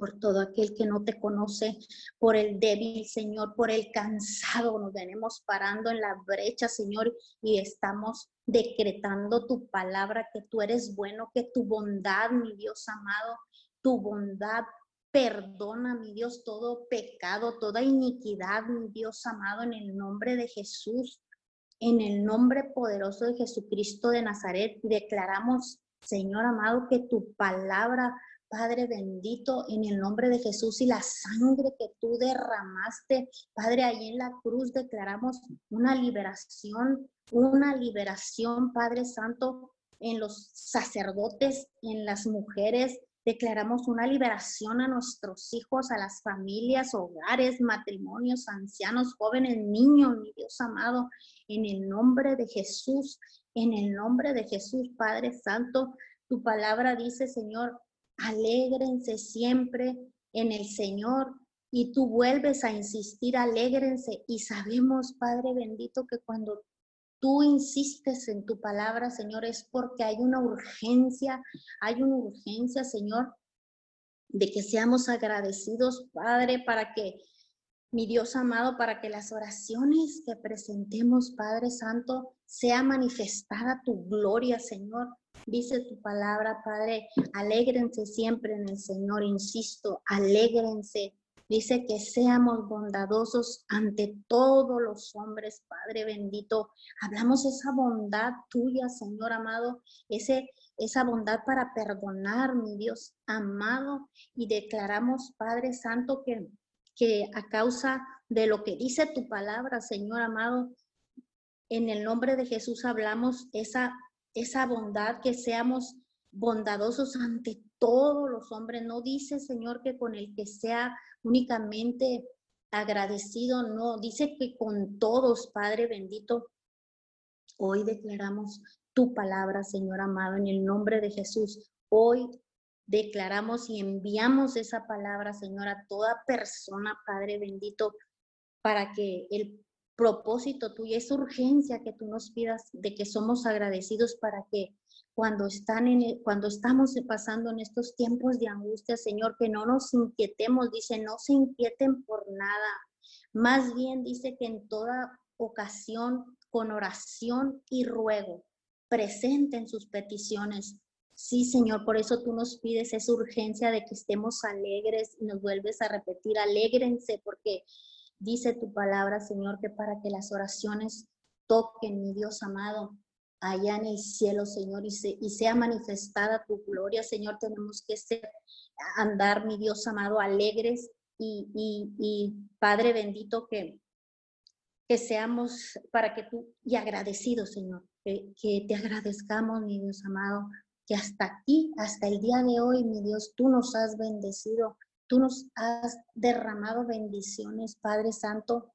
por todo aquel que no te conoce, por el débil, Señor, por el cansado. Nos venimos parando en la brecha, Señor, y estamos decretando tu palabra, que tú eres bueno, que tu bondad, mi Dios amado, tu bondad perdona, mi Dios, todo pecado, toda iniquidad, mi Dios amado, en el nombre de Jesús. En el nombre poderoso de Jesucristo de Nazaret, declaramos, Señor amado, que tu palabra Padre bendito, en el nombre de Jesús y la sangre que tú derramaste, Padre, ahí en la cruz declaramos una liberación, una liberación, Padre Santo, en los sacerdotes, en las mujeres. Declaramos una liberación a nuestros hijos, a las familias, hogares, matrimonios, ancianos, jóvenes, niños, mi Dios amado, en el nombre de Jesús, en el nombre de Jesús, Padre Santo. Tu palabra dice, Señor, alégrense siempre en el Señor. Y tú vuelves a insistir, alégrense. Y sabemos, Padre bendito, que cuando tú insistes en tu palabra, Señor, es porque hay una urgencia, hay una urgencia, Señor, de que seamos agradecidos, Padre, para que, mi Dios amado, para que las oraciones que presentemos, Padre Santo, sea manifestada tu gloria, Señor. Dice tu palabra, Padre, alégrense siempre en el Señor, insisto, alégrense. Dice que seamos bondadosos ante todos los hombres, Padre bendito. Hablamos esa bondad tuya, Señor amado, ese, esa bondad para perdonar, mi Dios amado. Y declaramos, Padre Santo, que, que a causa de lo que dice tu palabra, Señor amado, en el nombre de Jesús hablamos esa esa bondad, que seamos bondadosos ante todos los hombres. No dice, Señor, que con el que sea únicamente agradecido, no, dice que con todos, Padre bendito, Hoy declaramos tu palabra, Señor amado, en el nombre de Jesús. Hoy declaramos y enviamos esa palabra, Señor, a toda persona, Padre bendito, para que el propósito tuyo, esa urgencia que tú nos pidas de que somos agradecidos para que cuando, están en, cuando estamos pasando en estos tiempos de angustia, Señor, que no nos inquietemos, dice, no se inquieten por nada. Más bien dice que en toda ocasión, con oración y ruego, presenten sus peticiones Sí, Señor, por eso tú nos pides esa urgencia de que estemos alegres y nos vuelves a repetir, alégrense, porque dice tu palabra, Señor, que para que las oraciones toquen, mi Dios amado, allá en el cielo, Señor, y, y sea manifestada tu gloria, Señor, tenemos que andar, mi Dios amado, alegres y, y, Padre bendito, que, que seamos para que tú, y agradecidos, Señor, que, que te agradezcamos, mi Dios amado, que hasta aquí, hasta el día de hoy, mi Dios, tú nos has bendecido, tú nos has derramado bendiciones, Padre Santo,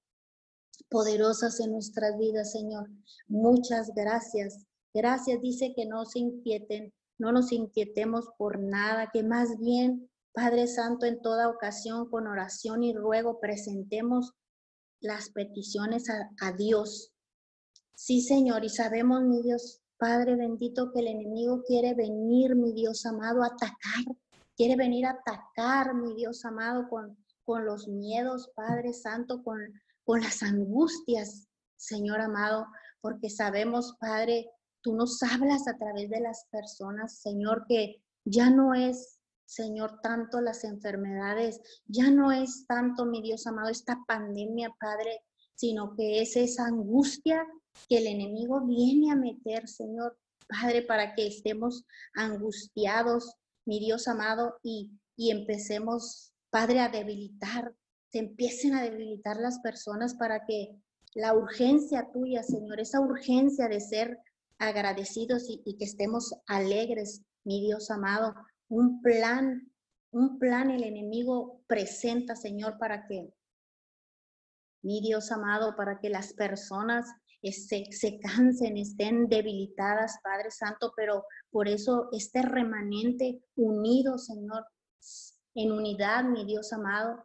poderosas en nuestras vidas, Señor. Muchas gracias. Gracias, dice que no se inquieten, no nos inquietemos por nada, que más bien, Padre Santo, en toda ocasión, con oración y ruego, presentemos las peticiones a, Dios. Sí, Señor, y sabemos, mi Dios, Padre bendito, que el enemigo quiere venir, mi Dios amado, a atacar, quiere venir a atacar, mi Dios amado, con, con los miedos, Padre Santo, con, con las angustias, Señor amado, porque sabemos, Padre, tú nos hablas a través de las personas, Señor, que ya no es, Señor, tanto las enfermedades, ya no es tanto, mi Dios amado, esta pandemia, Padre, sino que es esa angustia que el enemigo viene a meter, Señor Padre, para que estemos angustiados, mi Dios amado, y, y empecemos, Padre, a debilitar, se empiecen a debilitar las personas para que la urgencia tuya, Señor, esa urgencia de ser agradecidos y, y, que estemos alegres, mi Dios amado. Un plan, un plan el enemigo presenta, Señor, para que, mi Dios amado, para que las personas se, se cansen, estén debilitadas, Padre Santo, pero por eso este remanente unido, Señor, en unidad, mi Dios amado,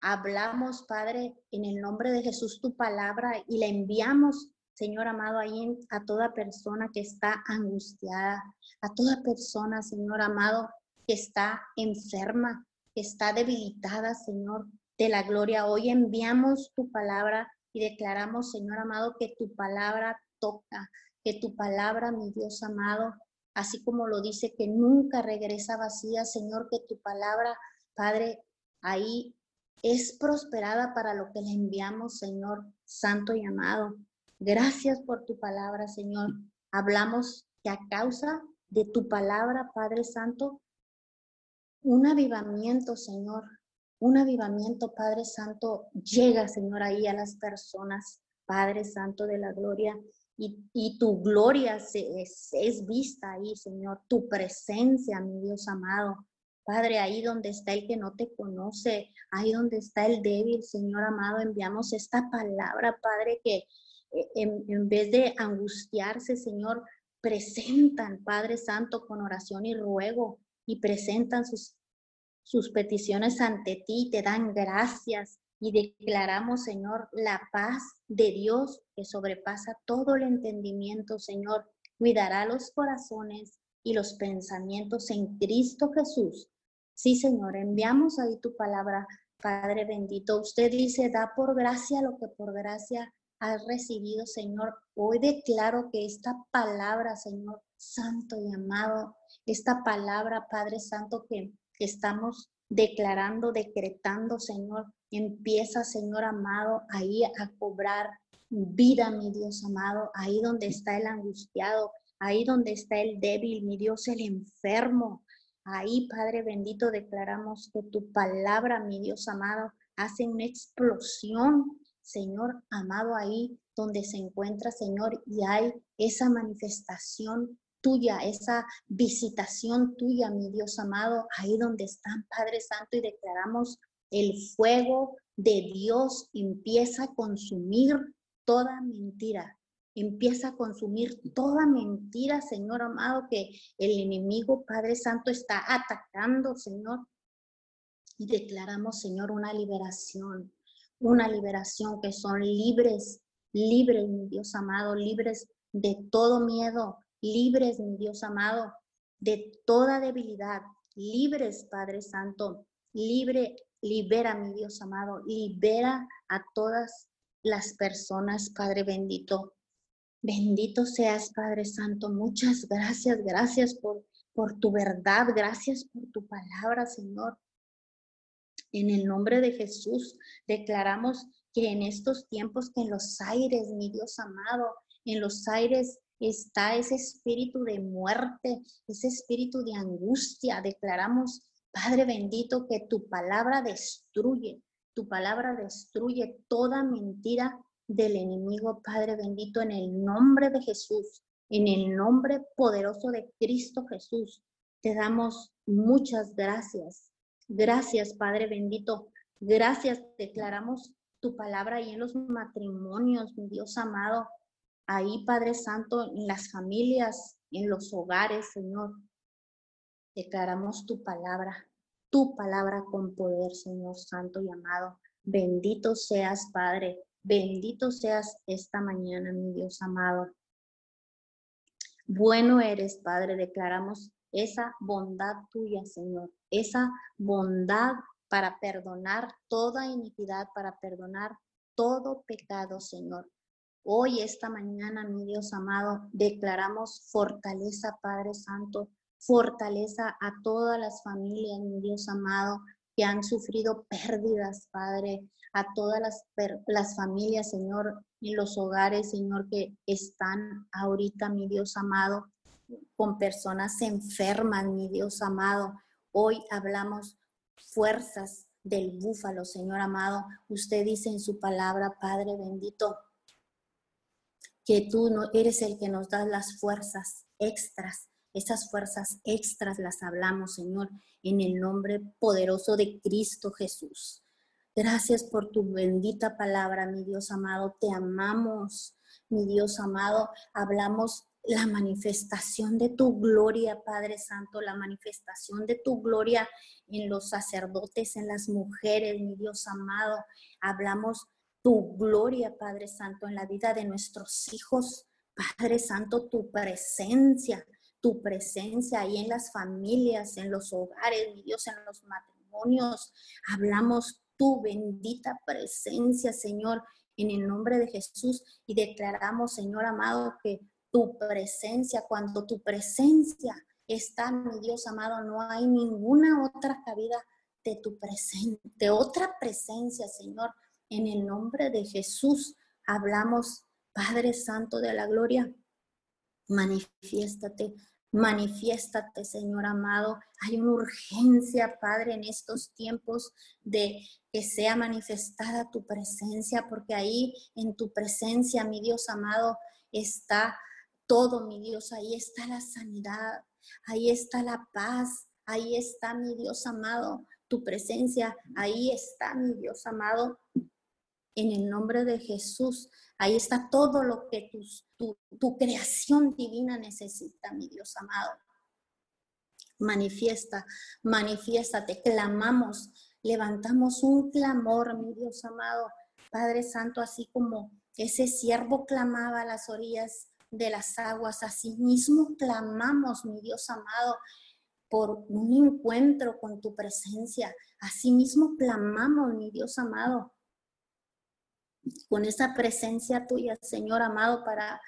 hablamos, Padre, en el nombre de Jesús tu palabra y la enviamos, Señor amado, ahí a toda persona que está angustiada, a toda persona, Señor amado, que está enferma, que está debilitada, Señor, de la gloria. Hoy enviamos tu palabra y declaramos, Señor amado, que tu palabra toca, que tu palabra, mi Dios amado, así como lo dice, que nunca regresa vacía, Señor, que tu palabra, Padre, ahí es prosperada para lo que le enviamos, Señor Santo y amado. Gracias por tu palabra, Señor. Hablamos que a causa de tu palabra, Padre Santo, un avivamiento, Señor, un avivamiento, Padre Santo, llega, Señor, ahí a las personas, Padre Santo de la gloria, y, tu gloria se, es, es, vista ahí, Señor, tu presencia, mi Dios amado. Padre, ahí donde está el que no te conoce, ahí donde está el débil, Señor amado, enviamos esta palabra, Padre, que eh, en, en vez de angustiarse, Señor, presentan, Padre Santo, con oración y ruego, y presentan sus sus peticiones ante ti, te dan gracias y declaramos, Señor, la paz de Dios que sobrepasa todo el entendimiento, Señor, cuidará los corazones y los pensamientos en Cristo Jesús. Sí, Señor, enviamos ahí tu palabra, Padre bendito. Usted dice, da por gracia lo que por gracia has recibido, Señor. Hoy declaro que esta palabra, Señor, santo y amado, esta palabra, Padre Santo, que estamos declarando, decretando, Señor. Empieza, Señor amado, ahí a cobrar vida, mi Dios amado, ahí donde está el angustiado, ahí donde está el débil, mi Dios, el enfermo. Ahí, Padre bendito, declaramos que tu palabra, mi Dios amado, hace una explosión, Señor amado, ahí donde se encuentra, Señor, y hay esa manifestación tuya, esa visitación tuya, mi Dios amado, ahí donde están, Padre Santo, y declaramos el fuego de Dios empieza a consumir toda mentira, Empieza a consumir toda mentira, Señor amado, que el enemigo, Padre Santo, está atacando, Señor. Y declaramos, Señor, una liberación, una liberación que son libres, libres, mi Dios amado, libres de todo miedo, libres, mi Dios amado, de toda debilidad, libres, Padre Santo, libre, libera, mi Dios amado, libera a todas las personas, Padre bendito, Bendito seas, Padre Santo. Muchas gracias, gracias por, por tu verdad, gracias por tu palabra, Señor. En el nombre de Jesús declaramos que en estos tiempos que en los aires, mi Dios amado, en los aires está ese espíritu de muerte, ese espíritu de angustia. Declaramos, Padre bendito, que tu palabra destruye, tu palabra destruye toda mentira del enemigo, Padre bendito, en el nombre de Jesús, en el nombre poderoso de Cristo Jesús. Te damos muchas gracias. Gracias, Padre bendito. Gracias, declaramos tu palabra ahí en los matrimonios, mi Dios amado. Ahí, Padre Santo, en las familias, en los hogares, Señor. Declaramos tu palabra, tu palabra con poder, Señor Santo y amado. Bendito seas, Padre. Bendito seas esta mañana, mi Dios amado. Bueno eres, Padre, declaramos esa bondad tuya, Señor, esa bondad para perdonar toda iniquidad, para perdonar todo pecado, Señor. Hoy, esta mañana, mi Dios amado, declaramos fortaleza, Padre Santo, fortaleza a todas las familias, mi Dios amado, que han sufrido pérdidas, Padre, a todas las, las familias, Señor, en los hogares, Señor, que están ahorita, mi Dios amado, con personas enfermas, mi Dios amado. Hoy hablamos fuerzas del búfalo, Señor amado. Usted dice en su palabra, Padre bendito, que tú no eres el que nos da las fuerzas extras. Esas fuerzas extras las hablamos, Señor, en el nombre poderoso de Cristo Jesús. Gracias por tu bendita palabra, mi Dios amado. Te amamos, mi Dios amado. Hablamos la manifestación de tu gloria, Padre Santo, la manifestación de tu gloria en los sacerdotes, en las mujeres, mi Dios amado. Hablamos tu gloria, Padre Santo, en la vida de nuestros hijos. Padre Santo, tu presencia, tu presencia ahí en las familias, en los hogares, mi Dios, en los matrimonios. Hablamos tu bendita presencia, Señor, en el nombre de Jesús. Y declaramos, Señor amado, que tu presencia, cuando tu presencia está, mi Dios amado, no hay ninguna otra cabida de tu presencia, de otra presencia, Señor. En el nombre de Jesús hablamos, Padre Santo de la Gloria, manifiéstate, Manifiéstate, Señor amado. Hay una urgencia, Padre, en estos tiempos de que sea manifestada tu presencia, porque ahí en tu presencia, mi Dios amado, está todo, mi Dios. Ahí está la sanidad, ahí está la paz, ahí está, mi Dios amado, tu presencia. Ahí está, mi Dios amado, en el nombre de Jesús. Ahí está todo lo que tu, creación divina necesita, mi Dios amado. Manifiesta, manifiéstate, clamamos, levantamos un clamor, mi Dios amado. Padre Santo, así como ese siervo clamaba a las orillas de las aguas, así mismo clamamos, mi Dios amado, por un encuentro con tu presencia. Así mismo clamamos, mi Dios amado, con esa presencia tuya, Señor amado, para,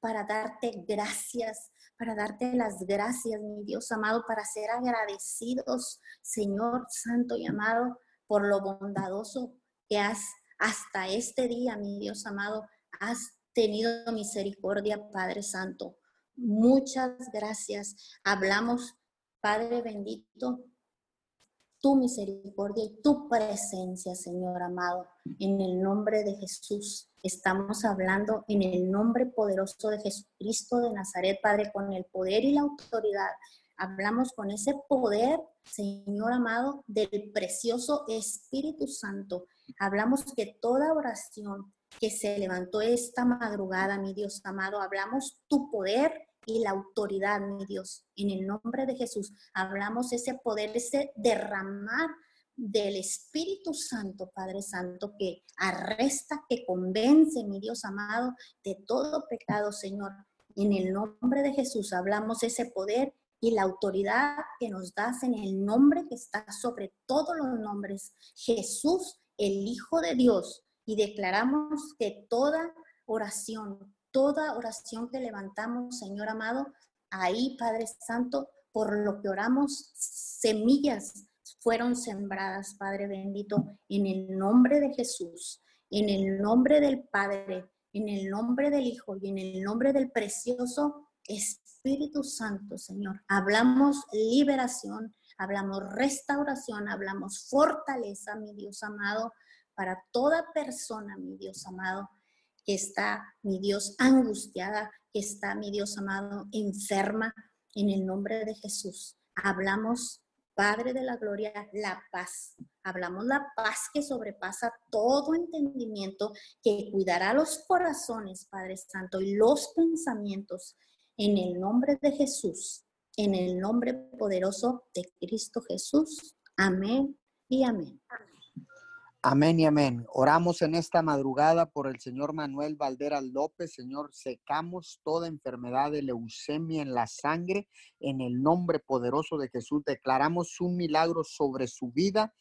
para darte gracias, para darte las gracias, mi Dios amado, para ser agradecidos, Señor Santo y amado, por lo bondadoso que has hasta este día, mi Dios amado, has tenido misericordia, Padre Santo. Muchas gracias. Hablamos, Padre bendito, tu misericordia y tu presencia, Señor amado. En el nombre de Jesús estamos hablando en el nombre poderoso de Jesucristo de Nazaret, Padre, con el poder y la autoridad. Hablamos con ese poder, Señor amado, del precioso Espíritu Santo. Hablamos que toda oración, que se levantó esta madrugada, mi Dios amado. Hablamos tu poder y la autoridad, mi Dios. En el nombre de Jesús, hablamos ese poder, ese derramar del Espíritu Santo, Padre Santo, que arresta, que convence, mi Dios amado, de todo pecado, Señor. En el nombre de Jesús hablamos ese poder y la autoridad que nos das en el nombre que está sobre todos los nombres, Jesús, el Hijo de Dios. Y declaramos que toda oración, toda oración que levantamos, Señor amado, ahí, Padre Santo, por lo que oramos, semillas fueron sembradas, Padre bendito, en el nombre de Jesús, en el nombre del Padre, en el nombre del Hijo y en el nombre del precioso Espíritu Santo, Señor. Hablamos liberación, hablamos restauración, hablamos fortaleza, mi Dios amado, para toda persona, mi Dios amado, que está, mi Dios, angustiada, que está, mi Dios amado, enferma, en el nombre de Jesús. Hablamos Padre de la Gloria, la paz. Hablamos la paz que sobrepasa todo entendimiento, que cuidará los corazones, Padre Santo, y los pensamientos en el nombre de Jesús, en el nombre poderoso de Cristo Jesús. Amén y amén. Amén y amén. Oramos en esta madrugada por el señor Manuel Valderas López. Señor, secamos toda enfermedad de leucemia en la sangre. En el nombre poderoso de Jesús, declaramos un milagro sobre su vida.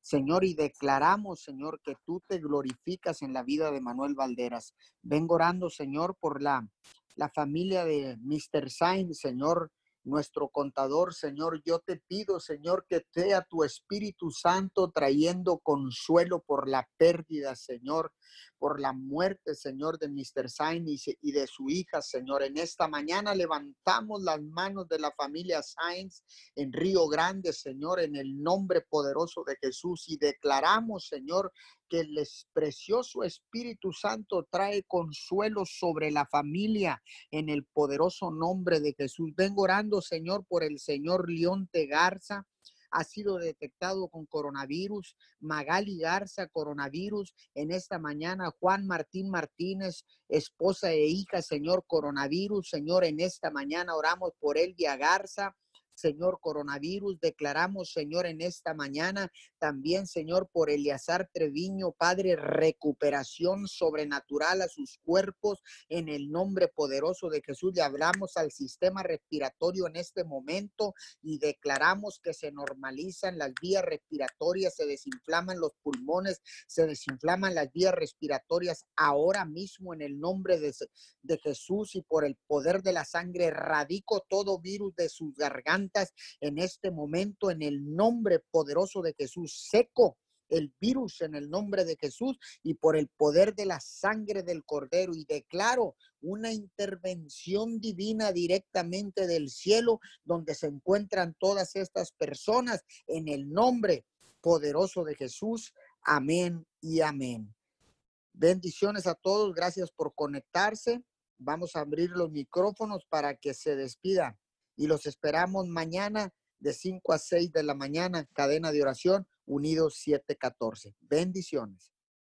Señor, y declaramos, Señor, que tú te glorificas en la vida de Manuel Valderas. Vengo orando, Señor, por la, la familia de Mr. Sainz, Señor nuestro contador, Señor. Yo te pido, Señor, que sea tu Espíritu Santo trayendo consuelo por la pérdida, Señor, por la muerte, Señor, de Mr. Sainz y de su hija, Señor. En esta mañana levantamos las manos de la familia Sainz en Río Grande, Señor, en el nombre poderoso de Jesús y declaramos, Señor, que el precioso Espíritu Santo trae consuelo sobre la familia en el poderoso nombre de Jesús. Vengo orando, Señor, por el Señor Leonte Garza ha sido detectado con coronavirus. Magali Garza, coronavirus. En esta mañana, Juan Martín Martínez, esposa e hija, Señor, coronavirus. Señor, en esta mañana oramos por Elvia Garza. Señor, coronavirus. Declaramos, Señor, en esta mañana también, Señor, por Eliazar Treviño, Padre, recuperación sobrenatural a sus cuerpos en el nombre poderoso de Jesús. Le hablamos al sistema respiratorio en este momento y declaramos que se normalizan las vías respiratorias, se desinflaman los pulmones, se desinflaman las vías respiratorias ahora mismo en el nombre de, de Jesús y por el poder de la sangre. Radico todo virus de sus gargantas en este momento en el nombre poderoso de Jesús. Seco el virus en el nombre de Jesús y por el poder de la sangre del cordero y declaro una intervención divina directamente del cielo donde se encuentran todas estas personas en el nombre poderoso de Jesús. Amén y amén. Bendiciones a todos, gracias por conectarse. Vamos a abrir los micrófonos para que se despidan y los esperamos mañana de 5 a 6 de la mañana, cadena de oración, unidos 714. Bendiciones.